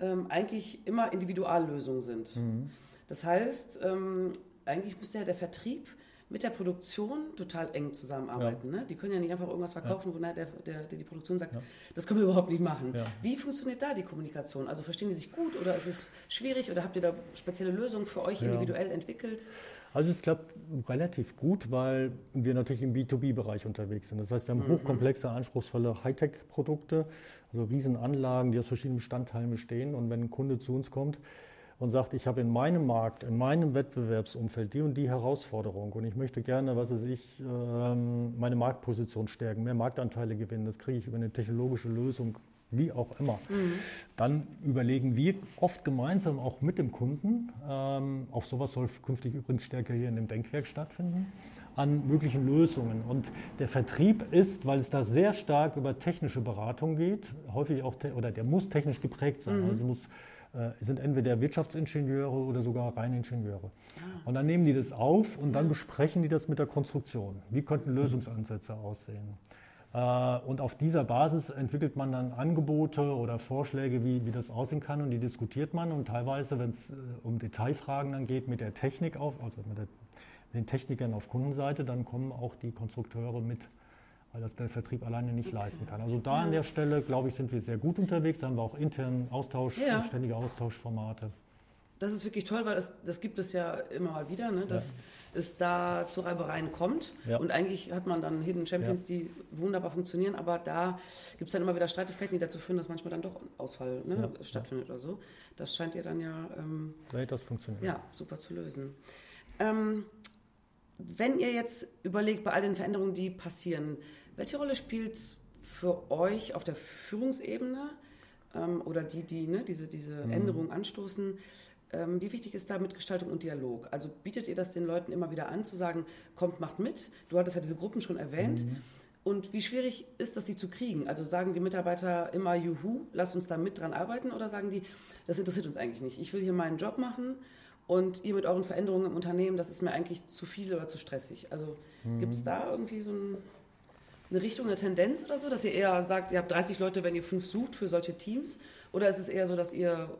ähm, eigentlich immer Individuallösungen sind. Mhm. Das heißt, ähm, eigentlich müsste ja der Vertrieb mit der Produktion total eng zusammenarbeiten. Ja. Ne? Die können ja nicht einfach irgendwas verkaufen, ja. wo der, der, der, die Produktion sagt, ja. das können wir überhaupt nicht machen. Wie funktioniert da die Kommunikation? Also verstehen die sich gut oder ist es schwierig oder habt ihr da spezielle Lösungen für euch individuell entwickelt? Also es klappt relativ gut, weil wir natürlich im B2B-Bereich unterwegs sind. Das heißt, wir haben mhm. hochkomplexe, anspruchsvolle Hightech-Produkte, also Riesenanlagen, die aus verschiedenen Bestandteilen bestehen. Und wenn ein Kunde zu uns kommt und sagt, ich habe in meinem Markt, in meinem Wettbewerbsumfeld die und die Herausforderung und ich möchte gerne, was weiß ich, ähm, meine Marktposition stärken, mehr Marktanteile gewinnen, das kriege ich über eine technologische Lösung wie auch immer. Mhm. Dann überlegen wir oft gemeinsam auch mit dem Kunden, ähm, auch sowas soll künftig übrigens stärker hier in dem Denkwerk stattfinden, an möglichen Lösungen. Und der Vertrieb ist, weil es da sehr stark über technische Beratung geht, häufig auch, oder der muss technisch geprägt sein. Mhm. Also muss äh, sind entweder Wirtschaftsingenieure oder sogar Reiningenieure. Ah. Und dann nehmen die das auf und dann besprechen die das mit der Konstruktion. Wie könnten Lösungsansätze aussehen? Äh, und auf dieser Basis entwickelt man dann Angebote oder Vorschläge, wie, wie das aussehen kann und die diskutiert man. Und teilweise, wenn es äh, um Detailfragen dann geht, mit der Technik auf, also mit, der, mit den Technikern auf Kundenseite, dann kommen auch die Konstrukteure mit, weil das der Vertrieb alleine nicht leisten kann. Also da an der Stelle, glaube ich, sind wir sehr gut unterwegs. Da haben wir auch internen Austausch, ja. ständige Austauschformate das ist wirklich toll, weil das, das gibt es ja immer mal wieder, ne? dass ja. es da zu Reibereien kommt. Ja. Und eigentlich hat man dann Hidden Champions, ja. die wunderbar funktionieren, aber da gibt es dann immer wieder Streitigkeiten, die dazu führen, dass manchmal dann doch Ausfall ne, stattfindet oder so. Das scheint ja dann ja, ähm, das funktioniert. ja super zu lösen. Ähm, wenn ihr jetzt überlegt, bei all den Veränderungen, die passieren, welche Rolle spielt für euch auf der Führungsebene ähm, oder die, die ne, diese, diese mhm. Änderungen anstoßen, ähm, wie wichtig ist da Mitgestaltung und Dialog? Also bietet ihr das den Leuten immer wieder an, zu sagen, kommt, macht mit? Du hattest ja diese Gruppen schon erwähnt. Mhm. Und wie schwierig ist das, sie zu kriegen? Also sagen die Mitarbeiter immer, juhu, lass uns da mit dran arbeiten? Oder sagen die, das interessiert uns eigentlich nicht. Ich will hier meinen Job machen und ihr mit euren Veränderungen im Unternehmen, das ist mir eigentlich zu viel oder zu stressig. Also mhm. gibt es da irgendwie so ein, eine Richtung, eine Tendenz oder so, dass ihr eher sagt, ihr habt 30 Leute, wenn ihr fünf sucht für solche Teams? Oder ist es eher so, dass ihr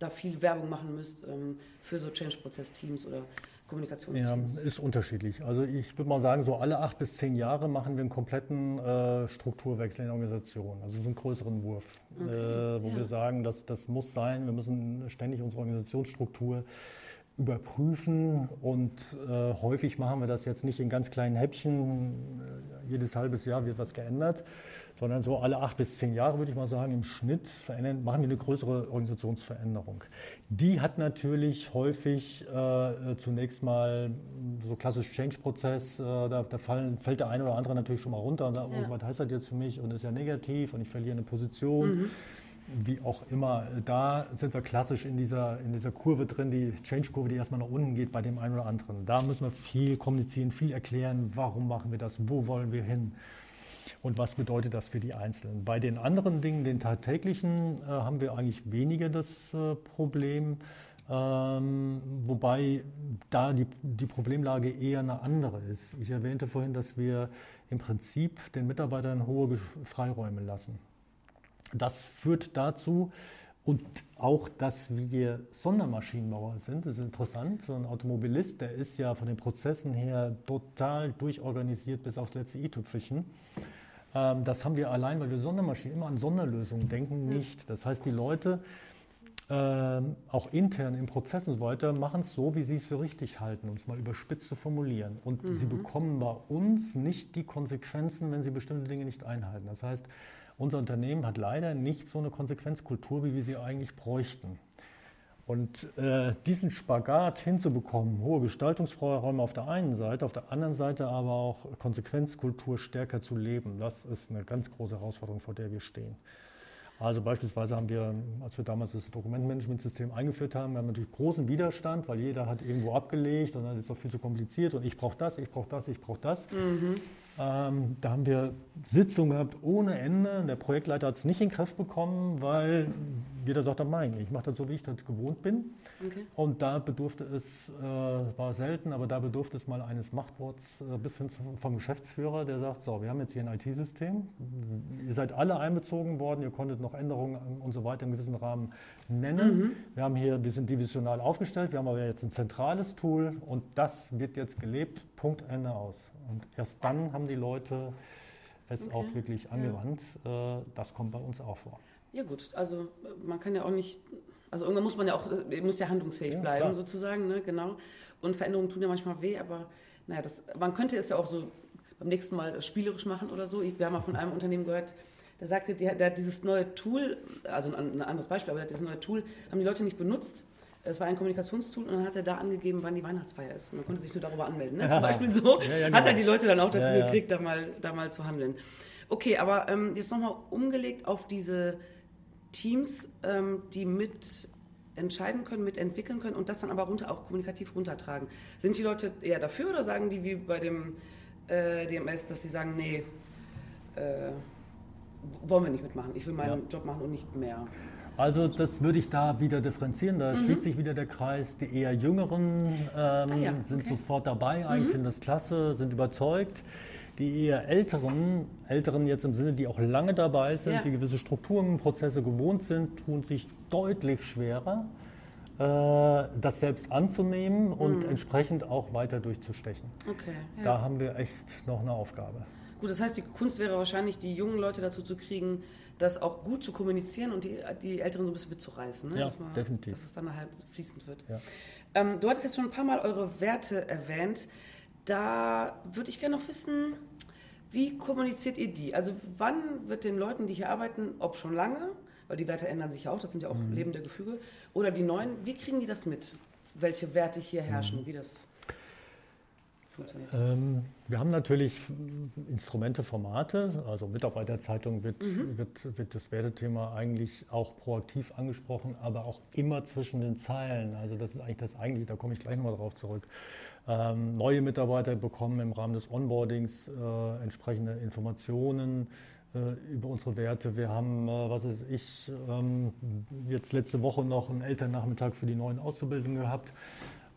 da viel Werbung machen müsst ähm, für so Change-Prozess-Teams oder Kommunikationsteams? Ja, ist unterschiedlich. Also ich würde mal sagen, so alle acht bis zehn Jahre machen wir einen kompletten äh, Strukturwechsel in der Organisation. Also so einen größeren Wurf, okay. äh, wo ja. wir sagen, dass das muss sein. Wir müssen ständig unsere Organisationsstruktur überprüfen und äh, häufig machen wir das jetzt nicht in ganz kleinen Häppchen. Äh, jedes halbes Jahr wird was geändert, sondern so alle acht bis zehn Jahre, würde ich mal sagen, im Schnitt verändern, machen wir eine größere Organisationsveränderung. Die hat natürlich häufig äh, zunächst mal so klassisch Change-Prozess, äh, da, da fallen, fällt der eine oder andere natürlich schon mal runter und sagt, oh, ja. oh, was heißt das jetzt für mich und ist ja negativ und ich verliere eine Position. Mhm. Wie auch immer, da sind wir klassisch in dieser, in dieser Kurve drin, die Change-Kurve, die erstmal nach unten geht bei dem einen oder anderen. Da müssen wir viel kommunizieren, viel erklären, warum machen wir das, wo wollen wir hin und was bedeutet das für die Einzelnen. Bei den anderen Dingen, den tagtäglichen, äh, haben wir eigentlich weniger das äh, Problem. Ähm, wobei da die, die Problemlage eher eine andere ist. Ich erwähnte vorhin, dass wir im Prinzip den Mitarbeitern hohe Freiräume lassen. Das führt dazu, und auch, dass wir Sondermaschinenbauer sind, das ist interessant. So ein Automobilist, der ist ja von den Prozessen her total durchorganisiert bis aufs letzte i-Tüpfelchen. Ähm, das haben wir allein, weil wir Sondermaschinen immer an Sonderlösungen denken, nicht. Das heißt, die Leute ähm, auch intern im Prozess und so weiter machen es so, wie sie es für richtig halten, um es mal überspitzt zu formulieren. Und mhm. sie bekommen bei uns nicht die Konsequenzen, wenn sie bestimmte Dinge nicht einhalten. Das heißt, unser Unternehmen hat leider nicht so eine Konsequenzkultur, wie wir sie eigentlich bräuchten. Und äh, diesen Spagat hinzubekommen, hohe Gestaltungsfreiräume auf der einen Seite, auf der anderen Seite aber auch Konsequenzkultur stärker zu leben, das ist eine ganz große Herausforderung, vor der wir stehen. Also beispielsweise haben wir, als wir damals das Dokumentmanagementsystem eingeführt haben, wir haben natürlich großen Widerstand, weil jeder hat irgendwo abgelegt und dann ist es doch viel zu kompliziert und ich brauche das, ich brauche das, ich brauche das. Mhm. Ähm, da haben wir Sitzungen gehabt ohne Ende. Der Projektleiter hat es nicht in den Griff bekommen, weil jeder sagt, mein, ich mache das so, wie ich das gewohnt bin. Okay. Und da bedurfte es, äh, war selten, aber da bedurfte es mal eines Machtworts äh, bis hin zu, vom Geschäftsführer, der sagt, so, wir haben jetzt hier ein IT-System, ihr seid alle einbezogen worden, ihr konntet noch Änderungen und so weiter im gewissen Rahmen nennen. Mhm. Wir haben hier, wir sind divisional aufgestellt, wir haben aber jetzt ein zentrales Tool und das wird jetzt gelebt, Punkt, Ende aus. Und erst dann haben die Leute es okay. auch wirklich angewandt. Ja. Äh, das kommt bei uns auch vor. Ja gut, also man kann ja auch nicht, also irgendwann muss man ja auch, muss ja handlungsfähig ja, bleiben klar. sozusagen, ne? genau. Und Veränderungen tun ja manchmal weh, aber naja, das, man könnte es ja auch so beim nächsten Mal spielerisch machen oder so. Wir haben mal von einem Unternehmen gehört, der sagte, der, der hat dieses neue Tool, also ein, ein anderes Beispiel, aber dieses neue Tool haben die Leute nicht benutzt es war ein Kommunikationstool und dann hat er da angegeben, wann die Weihnachtsfeier ist. Man konnte sich nur darüber anmelden. Ne? Ja. Zum Beispiel so ja, ja, genau. hat er die Leute dann auch dazu gekriegt, da mal, da mal zu handeln. Okay, aber ähm, jetzt nochmal umgelegt auf diese Teams, ähm, die mit entscheiden können, mitentwickeln können und das dann aber runter, auch kommunikativ runtertragen. Sind die Leute eher dafür oder sagen die wie bei dem äh, DMS, dass sie sagen, nee, äh, wollen wir nicht mitmachen, ich will meinen Job machen und nicht mehr? Also das würde ich da wieder differenzieren. Da mhm. schließt sich wieder der Kreis. Die eher Jüngeren ähm, ah, ja. sind okay. sofort dabei, eigentlich mhm. finden das klasse, sind überzeugt. Die eher Älteren, Älteren jetzt im Sinne, die auch lange dabei sind, ja. die gewisse Strukturen, Prozesse gewohnt sind, tun sich deutlich schwerer, äh, das selbst anzunehmen und mhm. entsprechend auch weiter durchzustechen. Okay, ja. Da haben wir echt noch eine Aufgabe. Gut, das heißt, die Kunst wäre wahrscheinlich, die jungen Leute dazu zu kriegen, das auch gut zu kommunizieren und die, die Älteren so ein bisschen mitzureißen. Ne? Ja, dass man, definitiv. Dass es dann halt fließend wird. Ja. Ähm, du hattest jetzt schon ein paar Mal eure Werte erwähnt. Da würde ich gerne noch wissen, wie kommuniziert ihr die? Also wann wird den Leuten, die hier arbeiten, ob schon lange, weil die Werte ändern sich ja auch, das sind ja auch mhm. lebende Gefüge, oder die neuen, wie kriegen die das mit? Welche Werte hier herrschen, mhm. wie das funktioniert? Ähm, wir haben natürlich Instrumente, Formate. Also Mitarbeiterzeitung wird, mhm. wird, wird das Wertethema eigentlich auch proaktiv angesprochen, aber auch immer zwischen den Zeilen. Also das ist eigentlich das eigentliche, da komme ich gleich nochmal drauf zurück. Ähm, neue Mitarbeiter bekommen im Rahmen des Onboardings äh, entsprechende Informationen äh, über unsere Werte. Wir haben, äh, was weiß ich, ähm, jetzt letzte Woche noch einen Elternnachmittag für die neuen Auszubildenden gehabt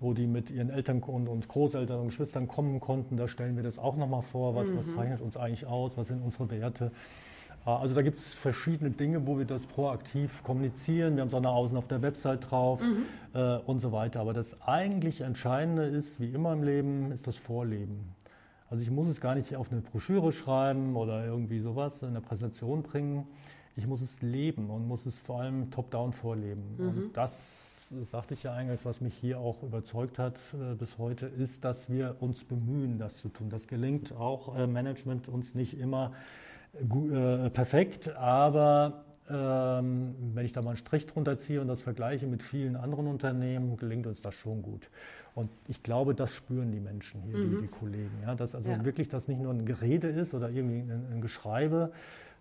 wo die mit ihren Eltern und Großeltern und Geschwistern kommen konnten. Da stellen wir das auch nochmal vor, was, mhm. was zeichnet uns eigentlich aus, was sind unsere Werte. Äh, also da gibt es verschiedene Dinge, wo wir das proaktiv kommunizieren. Wir haben Sonne außen auf der Website drauf mhm. äh, und so weiter. Aber das eigentlich Entscheidende ist, wie immer im Leben, ist das Vorleben. Also ich muss es gar nicht auf eine Broschüre schreiben oder irgendwie sowas in eine Präsentation bringen. Ich muss es leben und muss es vor allem top-down vorleben. Mhm. Und das das sagte ich ja eingangs, was mich hier auch überzeugt hat äh, bis heute, ist, dass wir uns bemühen, das zu tun. Das gelingt auch äh, Management uns nicht immer äh, perfekt, aber ähm, wenn ich da mal einen Strich drunter ziehe und das vergleiche mit vielen anderen Unternehmen, gelingt uns das schon gut. Und ich glaube, das spüren die Menschen hier, mhm. die, die, Kollegen. Ja, dass also ja. wirklich das nicht nur ein Gerede ist oder irgendwie ein, ein, Geschreibe,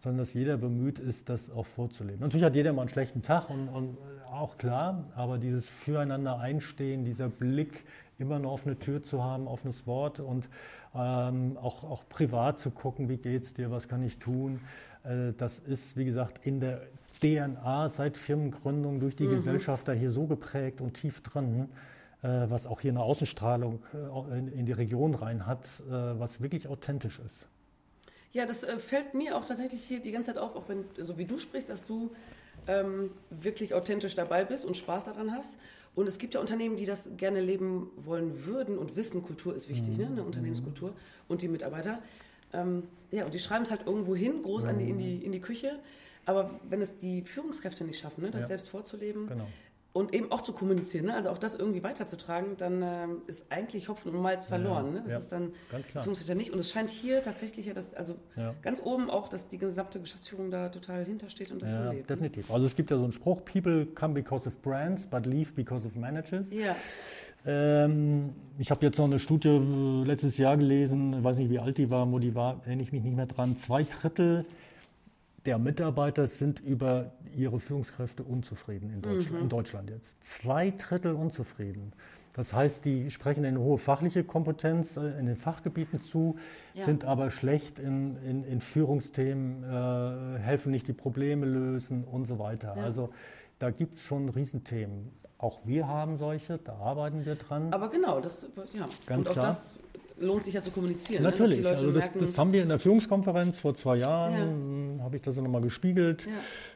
sondern dass jeder bemüht ist, das auch vorzuleben. Natürlich hat jeder mal einen schlechten Tag und, und auch klar, aber dieses Füreinander einstehen, dieser Blick, immer eine offene Tür zu haben, offenes Wort und ähm, auch, auch privat zu gucken, wie geht es dir, was kann ich tun. Äh, das ist, wie gesagt, in der DNA seit Firmengründung durch die mhm. Gesellschafter hier so geprägt und tief drin, äh, was auch hier eine Ausstrahlung äh, in die Region rein hat, was wirklich authentisch ist. Ja, das fällt mir auch tatsächlich hier die ganze Zeit auf, auch wenn, so wie du sprichst, dass du ähm, wirklich authentisch dabei bist und Spaß daran hast. Und es gibt ja Unternehmen, die das gerne leben wollen würden und wissen, Kultur ist wichtig, mhm. ne? eine Unternehmenskultur und die Mitarbeiter. Ähm, ja, und die schreiben es halt irgendwo hin, groß an die, in, die, in die Küche. Aber wenn es die Führungskräfte nicht schaffen, ne, das ja. selbst vorzuleben, genau und eben auch zu kommunizieren, ne? also auch das irgendwie weiterzutragen, dann äh, ist eigentlich Hopfen und Malz verloren. Ja, ne? Das ja, ist dann, das funktioniert ja nicht. Und es scheint hier tatsächlich ja, dass, also ja. ganz oben auch, dass die gesamte Geschäftsführung da total hintersteht und das ja, so lebt. Ne? Definitiv. Also es gibt ja so einen Spruch, People come because of brands, but leave because of managers. Ja. Ähm, ich habe jetzt noch eine Studie äh, letztes Jahr gelesen, weiß nicht, wie alt die war, wo die war, erinnere ich mich nicht mehr dran. Zwei Drittel der Mitarbeiter sind über ihre Führungskräfte unzufrieden in Deutschland, mhm. in Deutschland jetzt. Zwei Drittel unzufrieden. Das heißt, die sprechen eine hohe fachliche Kompetenz äh, in den Fachgebieten zu, ja. sind aber schlecht in, in, in Führungsthemen, äh, helfen nicht die Probleme lösen und so weiter. Ja. Also da gibt es schon Riesenthemen. Auch wir haben solche, da arbeiten wir dran. Aber genau, das, ja. Ganz und klar. das lohnt sich ja zu kommunizieren. Ne, Natürlich, ne? also das, das, haben wir in der Führungskonferenz vor zwei Jahren, ja. Habe ich das nochmal gespiegelt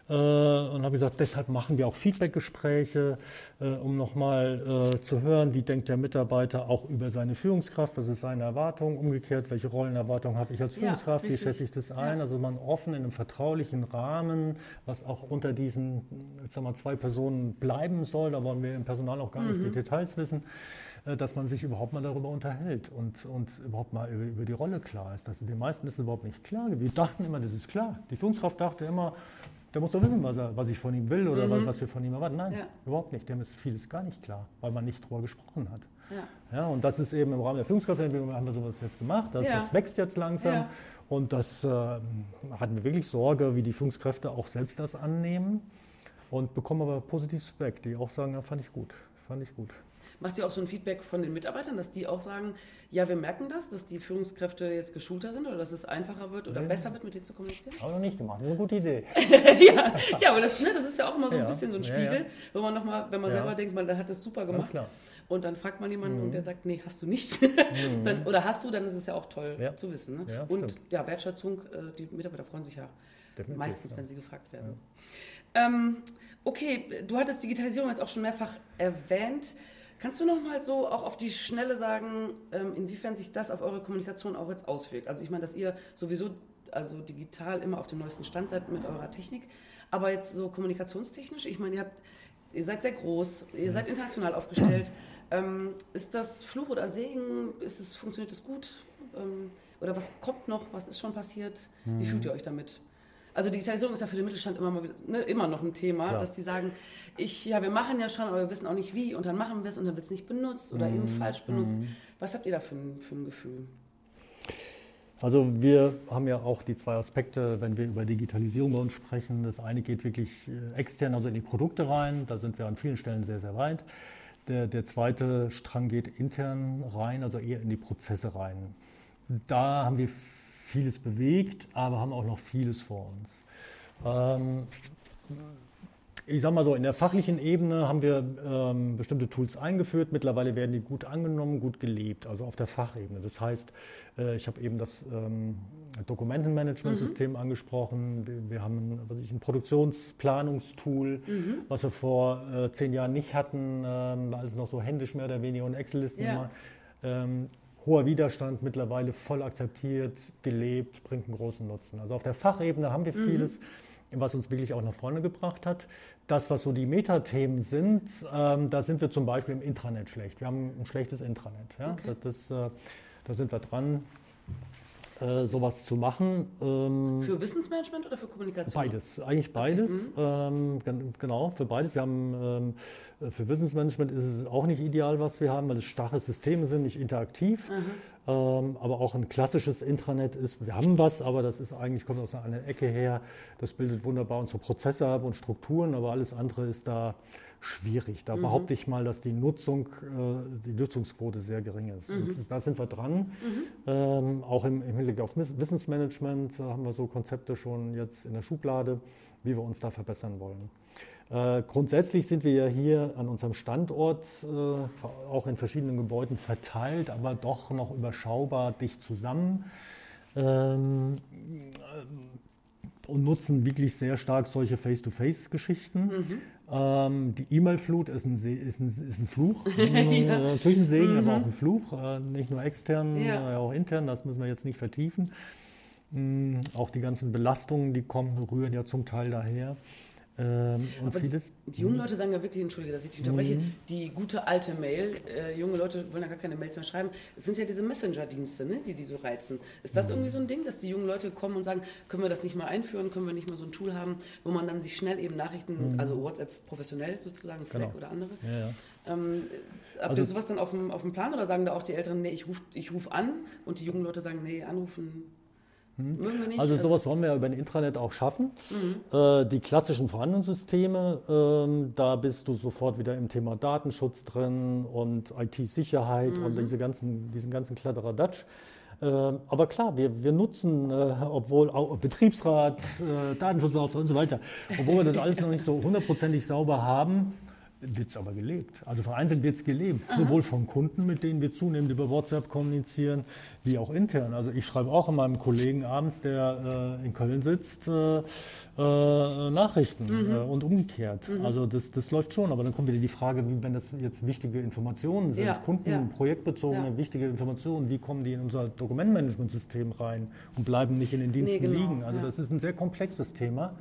ja. äh, und habe gesagt, deshalb machen wir auch Feedbackgespräche, äh, um nochmal äh, zu hören, wie denkt der Mitarbeiter auch über seine Führungskraft, was ist seine Erwartung, umgekehrt, welche Rollenerwartung habe ich als Führungskraft, ja, wie schätze ich das ein, also man offen in einem vertraulichen Rahmen, was auch unter diesen sagen wir, zwei Personen bleiben soll, da wollen wir im Personal auch gar mhm. nicht die Details wissen. Äh, dass man sich überhaupt mal darüber unterhält und, und überhaupt mal über, über die Rolle klar ist. Das, den meisten ist es überhaupt nicht klar. Wir dachten immer, das ist klar. Die Führungskraft dachte immer, der muss doch wissen, was, er, was ich von ihm will oder mhm. was wir von ihm erwarten. Nein, ja. überhaupt nicht. Dem ist vieles gar nicht klar, weil man nicht darüber gesprochen hat. Ja. ja. und das ist eben im Rahmen der Führungskraftentwicklung, haben wir sowas jetzt gemacht. Das, ja. das wächst jetzt langsam. Und das äh, hatten wir wirklich Sorge, wie die Führungskräfte auch selbst das annehmen. Und bekommen aber positives Feedback, die auch sagen, ja, fand ich gut, fand ich gut. Macht ihr auch so ein Feedback von den Mitarbeitern, dass die auch sagen, ja, wir merken das, dass die Führungskräfte jetzt geschulter sind oder dass es einfacher wird oder ja. besser wird, mit denen zu kommunizieren? Habe noch nicht gemacht, das ist eine gute Idee. ja, ja, aber das, ne, das ist ja auch immer so ein ja. bisschen so ein Spiegel, wo man nochmal, wenn man selber denkt, man hat das super gemacht. Und dann fragt man jemanden mhm. und der sagt, nee, hast du nicht. Mhm. dann, oder hast du, dann ist es ja auch toll zu wissen. Ne? und stimmt. ja, Wertschätzung, äh, die Mitarbeiter freuen sich ja Definitiv, meistens, wenn sie gefragt werden. Ähm, okay, du hattest Digitalisierung jetzt auch schon mehrfach erwähnt. Kannst du noch mal so auch auf die Schnelle sagen, ähm, inwiefern sich das auf eure Kommunikation auch jetzt auswirkt? Also ich meine, dass ihr sowieso also digital immer auf dem neuesten Stand seid mit eurer Technik, aber jetzt so kommunikationstechnisch, ich meine, ihr, habt, ihr seid sehr groß, ihr seid international aufgestellt. Ähm, ist das Fluch oder Segen? Ist es, funktioniert es gut? Ähm, oder was kommt noch? Was ist schon passiert? Wie fühlt ihr euch damit? Also Digitalisierung ist ja für den Mittelstand immer, mal, ne, immer noch ein Thema, Klar. dass die sagen, ich, ja, wir machen ja schon, aber wir wissen auch nicht wie und dann machen wir es und dann wird es nicht benutzt oder mhm. eben falsch benutzt. Mhm. Was habt ihr da für ein, für ein Gefühl? Also wir haben ja auch die zwei Aspekte, wenn wir über Digitalisierung bei uns sprechen. Das eine geht wirklich äh, extern, also in die Produkte rein. Da sind wir an vielen Stellen sehr, sehr weit. Der, der zweite Strang geht intern rein, also eher in die Prozesse rein. Da haben wir vieles bewegt, aber haben auch noch vieles vor uns. Ähm, ich sage mal so, in der fachlichen Ebene haben wir ähm, bestimmte Tools eingeführt. Mittlerweile werden die gut angenommen, gut gelebt, also auf der Fachebene. Das heißt, äh, ich habe eben das ähm, Dokumentenmanagementsystem mhm. angesprochen. Wir, wir haben was ich, ein Produktionsplanungstool, mhm. was wir vor äh, zehn Jahren nicht hatten, ähm, alles noch so händisch mehr oder weniger und Excel-Listen ja. Ähm, hoher Widerstand, mittlerweile voll akzeptiert, gelebt, bringt einen großen Nutzen. Also auf der Fachebene haben wir mhm. vieles, was uns wirklich auch nach vorne gebracht hat. Das, was so die Metathemen sind, ähm, da sind wir zum Beispiel im Intranet schlecht. Wir haben ein schlechtes Intranet. Ja? Okay. Das, das, äh, da sind wir dran. Äh, sowas zu machen. Ähm, für Wissensmanagement oder für Kommunikation? Beides, eigentlich beides. Okay. Mhm. Ähm, genau, für beides. Wir haben ähm, für Wissensmanagement ist es auch nicht ideal, was wir haben, weil es starre Systeme sind, nicht interaktiv. Ähm, aber auch ein klassisches Intranet ist, wir haben was, aber das ist eigentlich, kommt aus einer Ecke her, das bildet wunderbar unsere Prozesse ab und Strukturen, aber alles andere ist da schwierig. Da mhm. behaupte ich mal, dass die Nutzung, äh, die Nutzungsquote sehr gering ist. Mhm. Und da sind wir dran. Mhm. Ähm, auch im, im, Hinblick auf Wissensmanagement haben wir so Konzepte schon jetzt in der Schublade, wie wir uns da verbessern wollen. Äh, grundsätzlich sind wir ja hier an unserem Standort äh, auch in verschiedenen Gebäuden verteilt, aber doch noch überschaubar dicht zusammen. Ähm, und nutzen wirklich sehr stark solche Face-to-Face-Geschichten. Mhm. Ähm, die E-Mail-Flut ist, ist, ist ein, Fluch, ja. natürlich ein Segen, mhm. aber auch ein Fluch, äh, nicht nur extern, ja. äh, auch intern, das müssen wir jetzt nicht vertiefen. Mhm, auch die ganzen Belastungen, die kommen, rühren ja zum Teil daher. Ähm, und Aber vieles. Die, die jungen Leute sagen ja wirklich, entschuldige, dass ich dich unterbreche, mhm. die gute alte Mail, äh, junge Leute wollen ja gar keine Mails mehr schreiben, es sind ja diese Messenger-Dienste, ne, die die so reizen. Ist das mhm. irgendwie so ein Ding, dass die jungen Leute kommen und sagen, können wir das nicht mal einführen, können wir nicht mal so ein Tool haben, wo man dann sich schnell eben Nachrichten, mhm. also WhatsApp professionell sozusagen, Slack genau. oder andere. Ja, ja. Ähm, habt also, ihr sowas dann auf dem, auf dem Plan oder sagen da auch die Älteren, nee, ich rufe ich ruf an und die jungen Leute sagen, nee, anrufen hm. Also, also sowas wollen wir ja über ein Intranet auch schaffen. Mhm. Äh, die klassischen vorhandenen Systeme, äh, da bist du sofort wieder im Thema Datenschutz drin und IT-Sicherheit mhm. und diese ganzen, diesen ganzen Kladderadatsch. Äh, aber klar, wir, wir nutzen, äh, obwohl auch Betriebsrat, äh, Datenschutzbeauftragter und so weiter, obwohl wir das alles noch nicht so hundertprozentig sauber haben, wird es aber gelebt. Also vereinzelt wird es gelebt, Aha. sowohl von Kunden, mit denen wir zunehmend über WhatsApp kommunizieren, wie auch intern. Also ich schreibe auch an meinem Kollegen abends, der äh, in Köln sitzt, äh, äh, Nachrichten mhm. Äh, und umgekehrt. Mhm. Also das, das läuft schon, aber dann kommt wieder die Frage, wenn das jetzt wichtige Informationen sind, ja. Kunden, ja. projektbezogene, ja. wichtige Informationen, wie kommen die in unser Dokumentmanagementsystem rein und bleiben nicht in den Diensten nee, genau. liegen. Also das ist ein sehr komplexes Thema.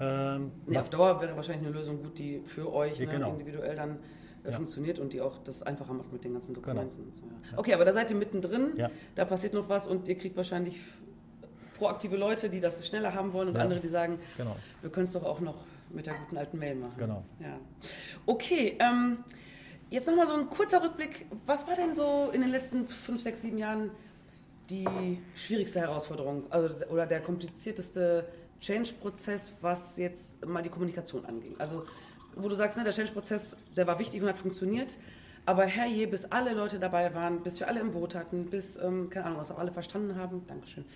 Ähm, ja, auf Dauer wäre wahrscheinlich eine Lösung gut, die für euch ne, genau. individuell dann äh, ja. funktioniert und die auch das einfacher macht mit den ganzen genau. Dokumenten. Genau. So, ja. Okay, aber da seid ihr mittendrin, da passiert noch was und ihr kriegt wahrscheinlich proaktive Leute, die das schneller haben wollen und andere, die sagen, genau. wir können es doch auch noch mit der guten alten Mail machen. Genau. Ja. Okay, ähm, jetzt nochmal so ein kurzer Rückblick. Was war denn so in den letzten fünf, sechs, sieben Jahren die schwierigste Herausforderung also, oder der komplizierteste Change-Prozess, was jetzt mal die Kommunikation anging. Also, wo du sagst, ne, der Change-Prozess, der war wichtig und hat funktioniert. Aber herrje, bis alle Leute dabei waren, bis wir alle im Boot hatten, bis, ähm, keine Ahnung, was auch alle verstanden haben. Dankeschön.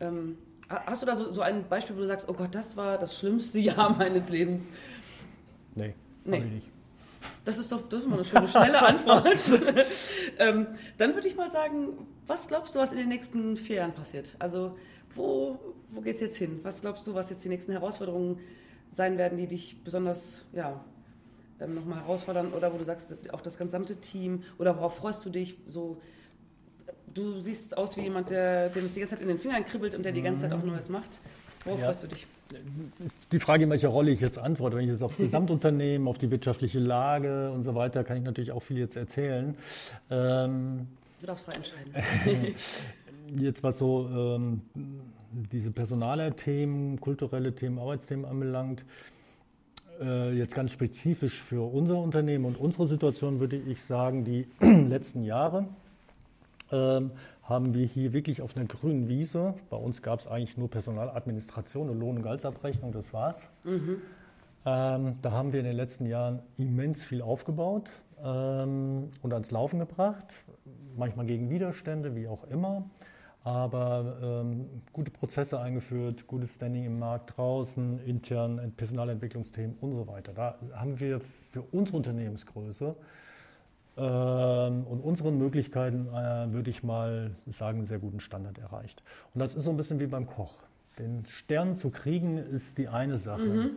Ähm, hast du da so, so ein Beispiel, wo du sagst, oh Gott, das war das schlimmste Jahr meines Lebens? Nee, nee. nicht. Das ist doch das ist mal eine schöne, schnelle Antwort. ähm, dann würde ich mal sagen, was glaubst du, was in den nächsten vier Jahren passiert? Also wo, wo gehst du jetzt hin? Was glaubst du, was jetzt die nächsten Herausforderungen sein werden, die dich besonders ja, ähm, nochmal herausfordern oder wo du sagst, auch das gesamte Team oder worauf freust du dich? So, du siehst aus wie jemand, der, dem es die ganze Zeit in den Fingern kribbelt und der die ganze Zeit auch Neues macht. Worauf ja. freust du dich? Ist die Frage, in welcher Rolle ich jetzt antworte. Wenn ich jetzt aufs Gesamtunternehmen, auf die wirtschaftliche Lage und so weiter, kann ich natürlich auch viel jetzt erzählen. Ähm, du darfst frei entscheiden. jetzt was so ähm, diese personale Themen, kulturelle Themen, Arbeitsthemen anbelangt, äh, jetzt ganz spezifisch für unser Unternehmen und unsere Situation würde ich sagen, die letzten Jahre äh, haben wir hier wirklich auf einer grünen Wiese, bei uns gab es eigentlich nur Personaladministration und Lohn- und Gehaltsabrechnung, das war's. Mhm. Ähm, da haben wir in den letzten Jahren immens viel aufgebaut ähm, und ans Laufen gebracht, manchmal gegen Widerstände, wie auch immer aber ähm, gute Prozesse eingeführt, gutes Standing im Markt draußen, intern Personalentwicklungsthemen und so weiter. Da haben wir für unsere Unternehmensgröße ähm, und unseren Möglichkeiten, äh, würde ich mal sagen, einen sehr guten Standard erreicht. Und das ist so ein bisschen wie beim Koch. Den Stern zu kriegen ist die eine Sache. Mhm.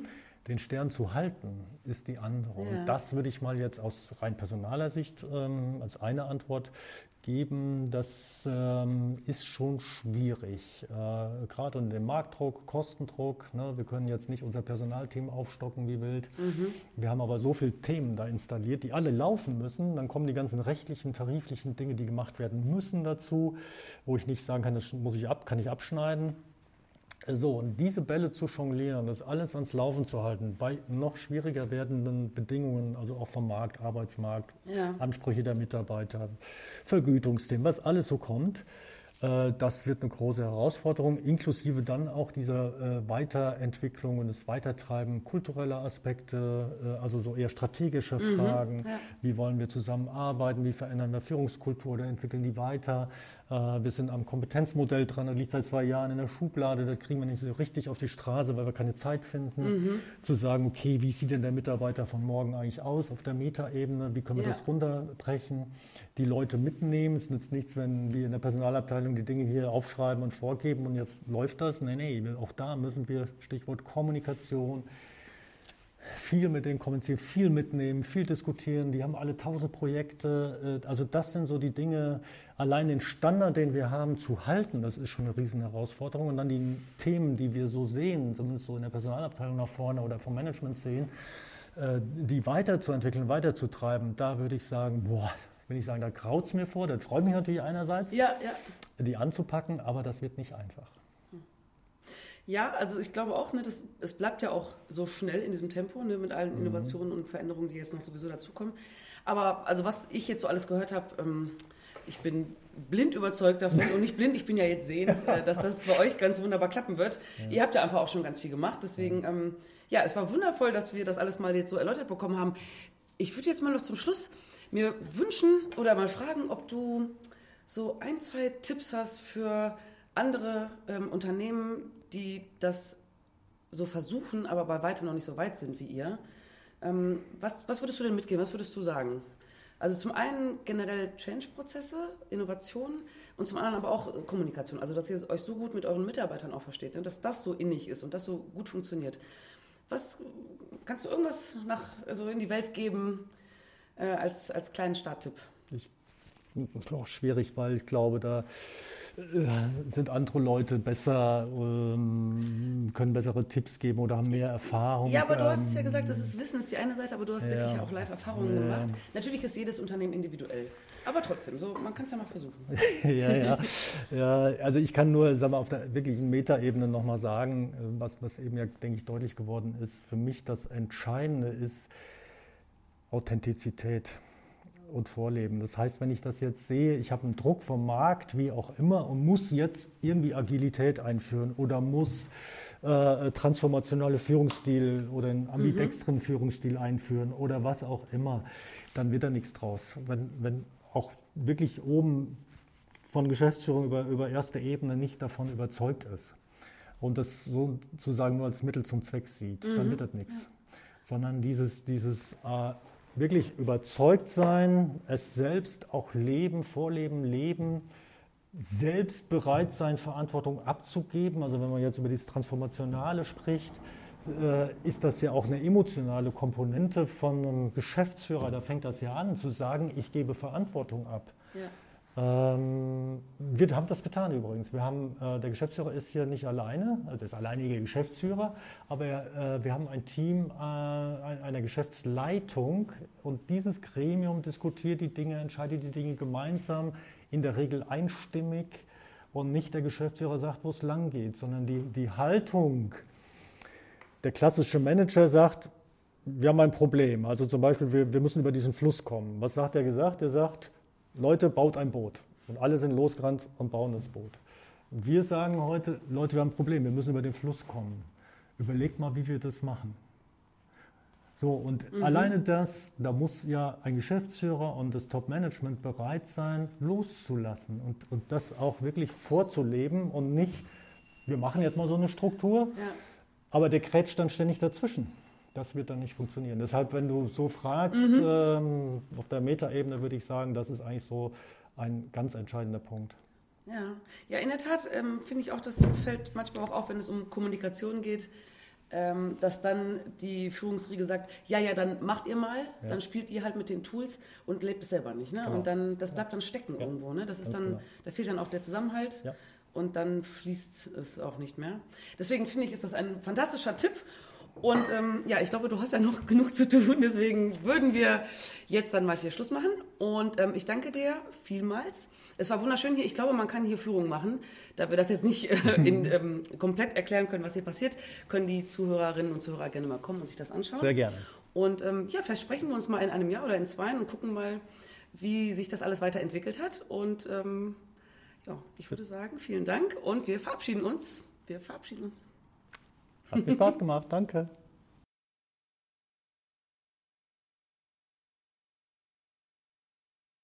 Den Stern zu halten ist die andere. Ja. Und das würde ich mal jetzt aus rein personaler Sicht ähm, als eine Antwort geben, das ähm, ist schon schwierig. Äh, Gerade unter dem Marktdruck, Kostendruck. Ne? Wir können jetzt nicht unser Personalteam aufstocken wie wild. Mhm. Wir haben aber so viele Themen da installiert, die alle laufen müssen. Dann kommen die ganzen rechtlichen, tariflichen Dinge, die gemacht werden müssen dazu, wo ich nicht sagen kann, das muss ich ab, kann ich abschneiden. So, und diese Bälle zu jonglieren, das alles ans Laufen zu halten, bei noch schwieriger werdenden Bedingungen, also auch vom Markt, Arbeitsmarkt, ja. Ansprüche der Mitarbeiter, Vergütungsthemen, was alles so kommt, äh, das wird eine große Herausforderung, inklusive dann auch dieser äh, Weiterentwicklung und des Weitertreiben kultureller Aspekte, äh, also so eher strategische mhm, Fragen. Ja. Wie wollen wir zusammenarbeiten? Wie verändern wir Führungskultur oder entwickeln die weiter? Äh, wir sind am Kompetenzmodell dran, das liegt seit zwei Jahren in der Schublade, das kriegen wir nicht so richtig auf die Straße, weil wir keine Zeit finden, mhm. zu sagen, okay, wie sieht denn der Mitarbeiter von morgen eigentlich aus auf der Metaebene, wie können wir ja. das runterbrechen, die Leute mitnehmen. Es nützt nichts, wenn wir in der Personalabteilung die Dinge hier aufschreiben und vorgeben und jetzt läuft das. Nee, nee, auch da müssen wir, Stichwort Kommunikation, viel mit denen kommunizieren, viel mitnehmen, viel diskutieren. Die haben alle tausend Projekte. Äh, also das sind so die Dinge, allein den Standard, den wir haben, zu halten, das ist schon eine riesen Herausforderung. Und dann die Themen, die wir so sehen, zumindest so in der Personalabteilung nach vorne oder vom Management sehen, äh, die weiterzuentwickeln, weiterzutreiben, da würde ich sagen, boah, will ich sagen, da kraut es mir vor. Das freut mich natürlich einerseits, ja, ja. die anzupacken, aber das wird nicht einfach. Ja, also ich glaube auch, ne, das, es bleibt ja auch so schnell in diesem Tempo ne, mit allen mhm. Innovationen und Veränderungen, die jetzt noch sowieso dazukommen. Aber also was ich jetzt so alles gehört habe, ähm, ich bin blind überzeugt davon und nicht blind, ich bin ja jetzt sehend, äh, dass das bei euch ganz wunderbar klappen wird. Ja. Ihr habt ja einfach auch schon ganz viel gemacht, deswegen ähm, ja, es war wundervoll, dass wir das alles mal jetzt so erläutert bekommen haben. Ich würde jetzt mal noch zum Schluss mir wünschen oder mal fragen, ob du so ein, zwei Tipps hast für andere ähm, Unternehmen, die das so versuchen, aber bei weitem noch nicht so weit sind wie ihr. Ähm, was, was würdest du denn mitgeben? Was würdest du sagen? Also zum einen generell Change-Prozesse, Innovationen und zum anderen aber auch Kommunikation. Also dass ihr euch so gut mit euren Mitarbeitern auch versteht, ne? dass das so innig ist und das so gut funktioniert. Was kannst du irgendwas nach, also in die Welt geben äh, als, als kleinen Starttipp? Ich, das ist auch schwierig, weil ich glaube, da äh, sind andere Leute besser, ähm, können bessere Tipps geben oder haben mehr Erfahrung. Ja, aber du hast es ja gesagt, das ist Wissen, ist die eine Seite, aber du hast ja. wirklich auch Live-Erfahrungen ja. gemacht. Natürlich ist jedes Unternehmen individuell. Aber trotzdem, so, man kann es ja mal versuchen. ja, ja, ja. Also ich kann nur sag mal, auf der wirklichen Metaebene nochmal sagen, äh, was, was eben ja, denke ich, deutlich geworden ist. Für mich das Entscheidende ist Authentizität und vorleben. Das heißt, wenn ich das jetzt sehe, ich habe einen Druck vom Markt, wie auch immer, und muss jetzt irgendwie Agilität einführen oder muss äh, transformationale Führungsstil oder einen ambidextren mhm. Führungsstil einführen oder was auch immer, dann wird da nichts draus. Wenn, wenn auch wirklich oben von Geschäftsführung über, über erste Ebene nicht davon überzeugt ist und das sozusagen nur als Mittel zum Zweck sieht, mhm. dann wird das nichts. Ja. Sondern dieses, dieses äh, wirklich überzeugt sein, es selbst auch leben, vorleben, leben, selbst bereit sein, Verantwortung abzugeben. Also wenn man jetzt über dieses Transformationale spricht, äh, ist das ja auch eine emotionale Komponente von einem Geschäftsführer. Da fängt das ja an, zu sagen, ich gebe Verantwortung ab. Ja. Ähm, wir haben das getan übrigens. Wir haben, äh, der Geschäftsführer ist hier nicht alleine, also der ist alleinige Geschäftsführer, aber äh, wir haben ein Team äh, einer Geschäftsleitung und dieses Gremium diskutiert die Dinge, entscheidet die Dinge gemeinsam, in der Regel einstimmig und nicht der Geschäftsführer sagt, wo es lang geht, sondern die, die Haltung. Der klassische Manager sagt, wir haben ein Problem. Also zum Beispiel, wir, wir müssen über diesen Fluss kommen. Was hat er gesagt? Er sagt, Leute, baut ein Boot. Und alle sind losgerannt und bauen das Boot. Und wir sagen heute, Leute, wir haben ein Problem, wir müssen über den Fluss kommen. Überlegt mal, wie wir das machen. So, und mhm. alleine das, da muss ja ein Geschäftsführer und das Top-Management bereit sein, loszulassen und, und das auch wirklich vorzuleben und nicht, wir machen jetzt mal so eine Struktur, ja. aber der krätscht dann ständig dazwischen das wird dann nicht funktionieren. Deshalb, wenn du so fragst, mhm. ähm, auf der Metaebene würde ich sagen, das ist eigentlich so ein ganz entscheidender Punkt. Ja, ja in der Tat ähm, finde ich auch, das fällt manchmal auch auf, wenn es um Kommunikation geht. ähm, dass dann die Führungsriege sagt, ja, ja, dann macht ihr mal, ja. dann spielt ihr halt mit den Tools und lebt es selber nicht. Ne? Genau. Und dann, das bleibt dann stecken ja. irgendwo. Ne? Das ist dann, genau. da fehlt dann auch der Zusammenhalt. Ja. Und dann fließt es auch nicht mehr. Deswegen finde ich, ist das ein fantastischer Tipp. Und ähm, ja, ich glaube, du hast ja noch genug zu tun, deswegen würden wir jetzt dann mal hier Schluss machen. Und ähm, ich danke dir vielmals. Es war wunderschön hier. Ich glaube, man kann hier Führung machen. Da wir das jetzt nicht äh, in, ähm, komplett erklären können, was hier passiert, können die Zuhörerinnen und Zuhörer gerne mal kommen und sich das anschauen. Sehr gerne. Und ähm, ja, vielleicht sprechen wir uns mal in einem Jahr oder in zwei und gucken mal, wie sich das alles weiterentwickelt hat. Und ähm, ja, ich würde sagen, vielen Dank und wir verabschieden uns. Wir verabschieden uns. Hat mir Spaß gemacht, danke.